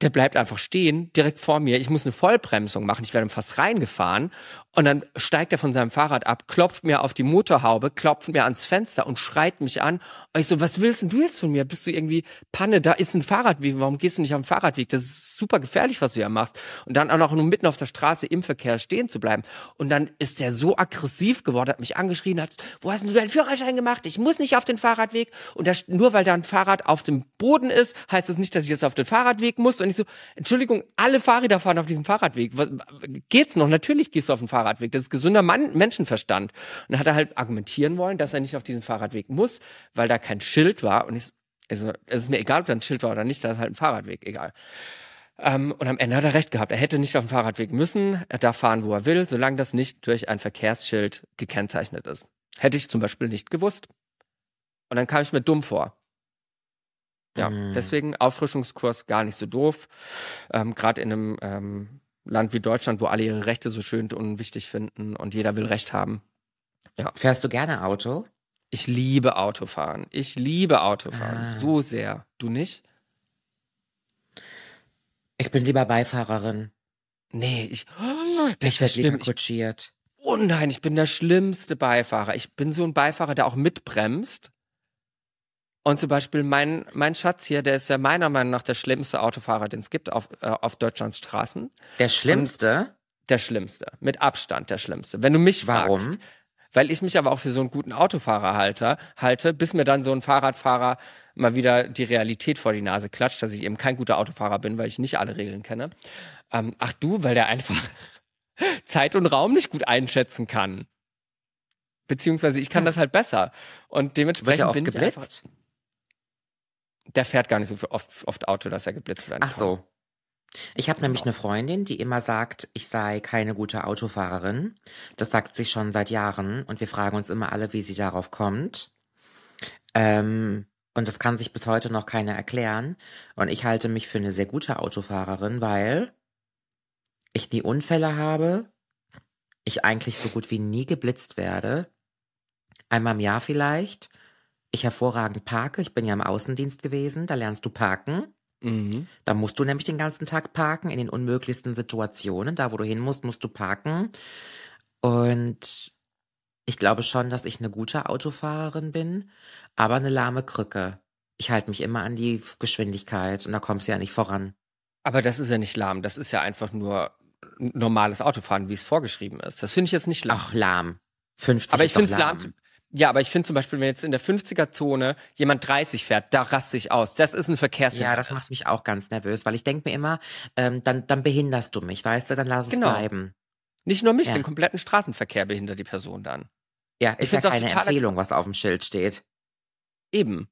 Der bleibt einfach stehen, direkt vor mir. Ich muss eine Vollbremsung machen. Ich werde fast reingefahren. Und dann steigt er von seinem Fahrrad ab, klopft mir auf die Motorhaube, klopft mir ans Fenster und schreit mich an. Und ich so, was willst denn du jetzt von mir? Bist du irgendwie Panne? Da ist ein Fahrradweg. Warum gehst du nicht am Fahrradweg? Das ist super gefährlich, was du ja machst. Und dann auch noch nur mitten auf der Straße im Verkehr stehen zu bleiben. Und dann ist der so aggressiv geworden, hat mich angeschrien, hat, wo hast denn du deinen Führerschein gemacht? Ich muss nicht auf den Fahrradweg. Und das, nur weil da ein Fahrrad auf dem Boden ist, heißt das nicht, dass ich jetzt auf den Fahrradweg muss. Und ich so, Entschuldigung, alle Fahrräder fahren auf diesem Fahrradweg. Was, geht's noch? Natürlich gehst du auf den Fahrradweg. Das ist gesunder Mann Menschenverstand. Und dann hat er halt argumentieren wollen, dass er nicht auf diesen Fahrradweg muss, weil da kein Schild war. Und ich, also, es ist mir egal, ob da ein Schild war oder nicht, da ist halt ein Fahrradweg, egal. Ähm, und am Ende hat er recht gehabt. Er hätte nicht auf dem Fahrradweg müssen. Er darf fahren, wo er will, solange das nicht durch ein Verkehrsschild gekennzeichnet ist. Hätte ich zum Beispiel nicht gewusst. Und dann kam ich mir dumm vor. Ja, mm. deswegen Auffrischungskurs gar nicht so doof. Ähm, Gerade in einem ähm, Land wie Deutschland, wo alle ihre Rechte so schön und wichtig finden und jeder will Recht haben. Ja. Fährst du gerne Auto? Ich liebe Autofahren. Ich liebe Autofahren. Ah. So sehr. Du nicht? Ich bin lieber Beifahrerin. Nee, ich. Oh, das ich ist schlimm. kutschiert. oh nein, ich bin der schlimmste Beifahrer. Ich bin so ein Beifahrer, der auch mitbremst. Und zum Beispiel mein, mein Schatz hier, der ist ja meiner Meinung nach der schlimmste Autofahrer, den es gibt auf, äh, auf Deutschlands Straßen. Der schlimmste? Und der schlimmste. Mit Abstand der schlimmste. Wenn du mich Warum? fragst. Weil ich mich aber auch für so einen guten Autofahrer halte, halte, bis mir dann so ein Fahrradfahrer mal wieder die Realität vor die Nase klatscht, dass ich eben kein guter Autofahrer bin, weil ich nicht alle Regeln kenne. Ähm, ach du, weil der einfach Zeit und Raum nicht gut einschätzen kann. Beziehungsweise ich kann hm. das halt besser. Und dementsprechend bin ich geblitzt? einfach der fährt gar nicht so oft, oft Auto, dass er geblitzt werden Ach so. Ich habe nämlich eine Freundin, die immer sagt, ich sei keine gute Autofahrerin. Das sagt sie schon seit Jahren und wir fragen uns immer alle, wie sie darauf kommt. Ähm, und das kann sich bis heute noch keiner erklären. Und ich halte mich für eine sehr gute Autofahrerin, weil ich nie Unfälle habe, ich eigentlich so gut wie nie geblitzt werde. Einmal im Jahr vielleicht ich hervorragend parke. Ich bin ja im Außendienst gewesen, da lernst du parken. Mhm. Da musst du nämlich den ganzen Tag parken, in den unmöglichsten Situationen. Da, wo du hin musst, musst du parken. Und ich glaube schon, dass ich eine gute Autofahrerin bin, aber eine lahme Krücke. Ich halte mich immer an die Geschwindigkeit und da kommst du ja nicht voran. Aber das ist ja nicht lahm, das ist ja einfach nur normales Autofahren, wie es vorgeschrieben ist. Das finde ich jetzt nicht lahm. Ach, lahm. 50 Aber ich finde es lahm. Ja, aber ich finde zum Beispiel, wenn jetzt in der 50er-Zone jemand 30 fährt, da raste ich aus. Das ist ein Verkehrshindernis. Ja, das macht mich auch ganz nervös, weil ich denke mir immer, ähm, dann, dann behinderst du mich, weißt du, dann lass es Genau. bleiben. Nicht nur mich, Ja. den kompletten Straßenverkehr behindert die Person dann. Ja, Ich ist ja find's auch keine Empfehlung, was auf dem Schild steht. Eben.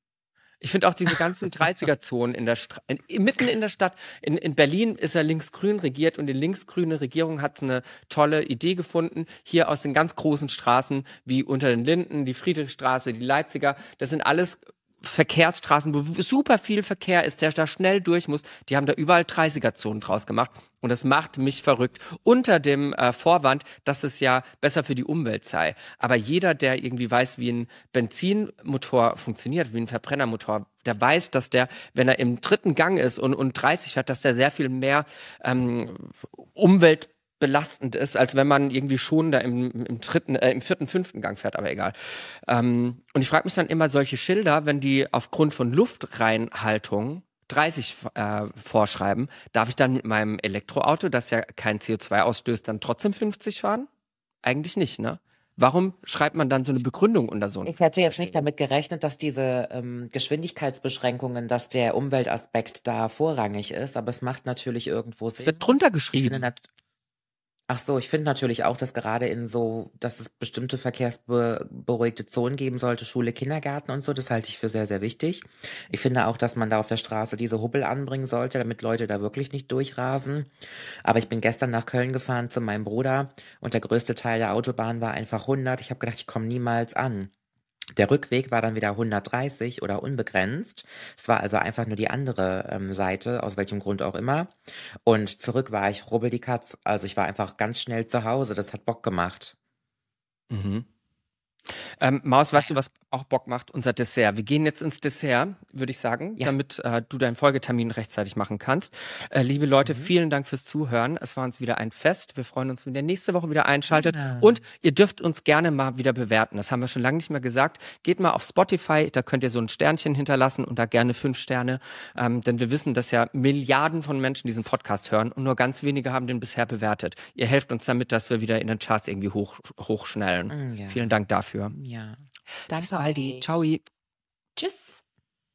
Ich finde auch diese ganzen 30er-Zonen in der Stra in, mitten in der Stadt. In, in Berlin ist ja linksgrün regiert und die linksgrüne Regierung hat eine tolle Idee gefunden. Hier aus den ganz großen Straßen wie unter den Linden, die Friedrichstraße, die Leipziger, das sind alles Verkehrsstraßen, wo super viel Verkehr ist, der da schnell durch muss. Die haben da überall 30er-Zonen draus gemacht. Und das macht mich verrückt. Unter dem äh, Vorwand, dass es ja besser für die Umwelt sei. Aber jeder, der irgendwie weiß, wie ein Benzinmotor funktioniert, wie ein Verbrennermotor, der weiß, dass der, wenn er im dritten Gang ist und, und 30 fährt, dass der sehr viel mehr ähm, Umwelt belastend ist, als wenn man irgendwie schon da im, im dritten, äh, im vierten, fünften Gang fährt, aber egal. Ähm, und ich frage mich dann immer, solche Schilder, wenn die aufgrund von Luftreinhaltung 30 äh, vorschreiben, darf ich dann mit meinem Elektroauto, das ja kein CO2 ausstößt, dann trotzdem 50 fahren? Eigentlich nicht, ne? Warum schreibt man dann so eine Begründung unter so ein Ich hätte jetzt nicht damit gerechnet, dass diese ähm, Geschwindigkeitsbeschränkungen, dass der Umweltaspekt da vorrangig ist, aber es macht natürlich irgendwo Sinn. Es wird drunter geschrieben. Ach so, ich finde natürlich auch, dass gerade in so, dass es bestimmte verkehrsberuhigte Zonen geben sollte, Schule, Kindergarten und so, das halte ich für sehr, sehr wichtig. Ich finde auch, dass man da auf der Straße diese Hubbel anbringen sollte, damit Leute da wirklich nicht durchrasen. Aber ich bin gestern nach Köln gefahren zu meinem Bruder und der größte Teil der Autobahn war einfach 100. Ich habe gedacht, ich komme niemals an. Der Rückweg war dann wieder 130 oder unbegrenzt. Es war also einfach nur die andere ähm, Seite, aus welchem Grund auch immer. Und zurück war ich rubbel die Katz. Also ich war einfach ganz schnell zu Hause. Das hat Bock gemacht. Mhm. Ähm, Maus, weißt du, was auch Bock macht? Unser Dessert. Wir gehen jetzt ins Dessert, würde ich sagen, Ja. damit äh, du deinen Folgetermin rechtzeitig machen kannst. Äh, liebe Leute, Mhm. vielen Dank fürs Zuhören. Es war uns wieder ein Fest. Wir freuen uns, wenn ihr nächste Woche wieder einschaltet. Ja. Und ihr dürft uns gerne mal wieder bewerten. Das haben wir schon lange nicht mehr gesagt. Geht mal auf Spotify, da könnt ihr so ein Sternchen hinterlassen und da gerne fünf Sterne. Ähm, denn wir wissen, dass ja Milliarden von Menschen diesen Podcast hören und nur ganz wenige haben den bisher bewertet. Ihr helft uns damit, dass wir wieder in den Charts irgendwie hoch, hochschnellen. Mm, ja. Vielen Dank dafür. Ja. Danke, Aldi. Ciao. Tschüss.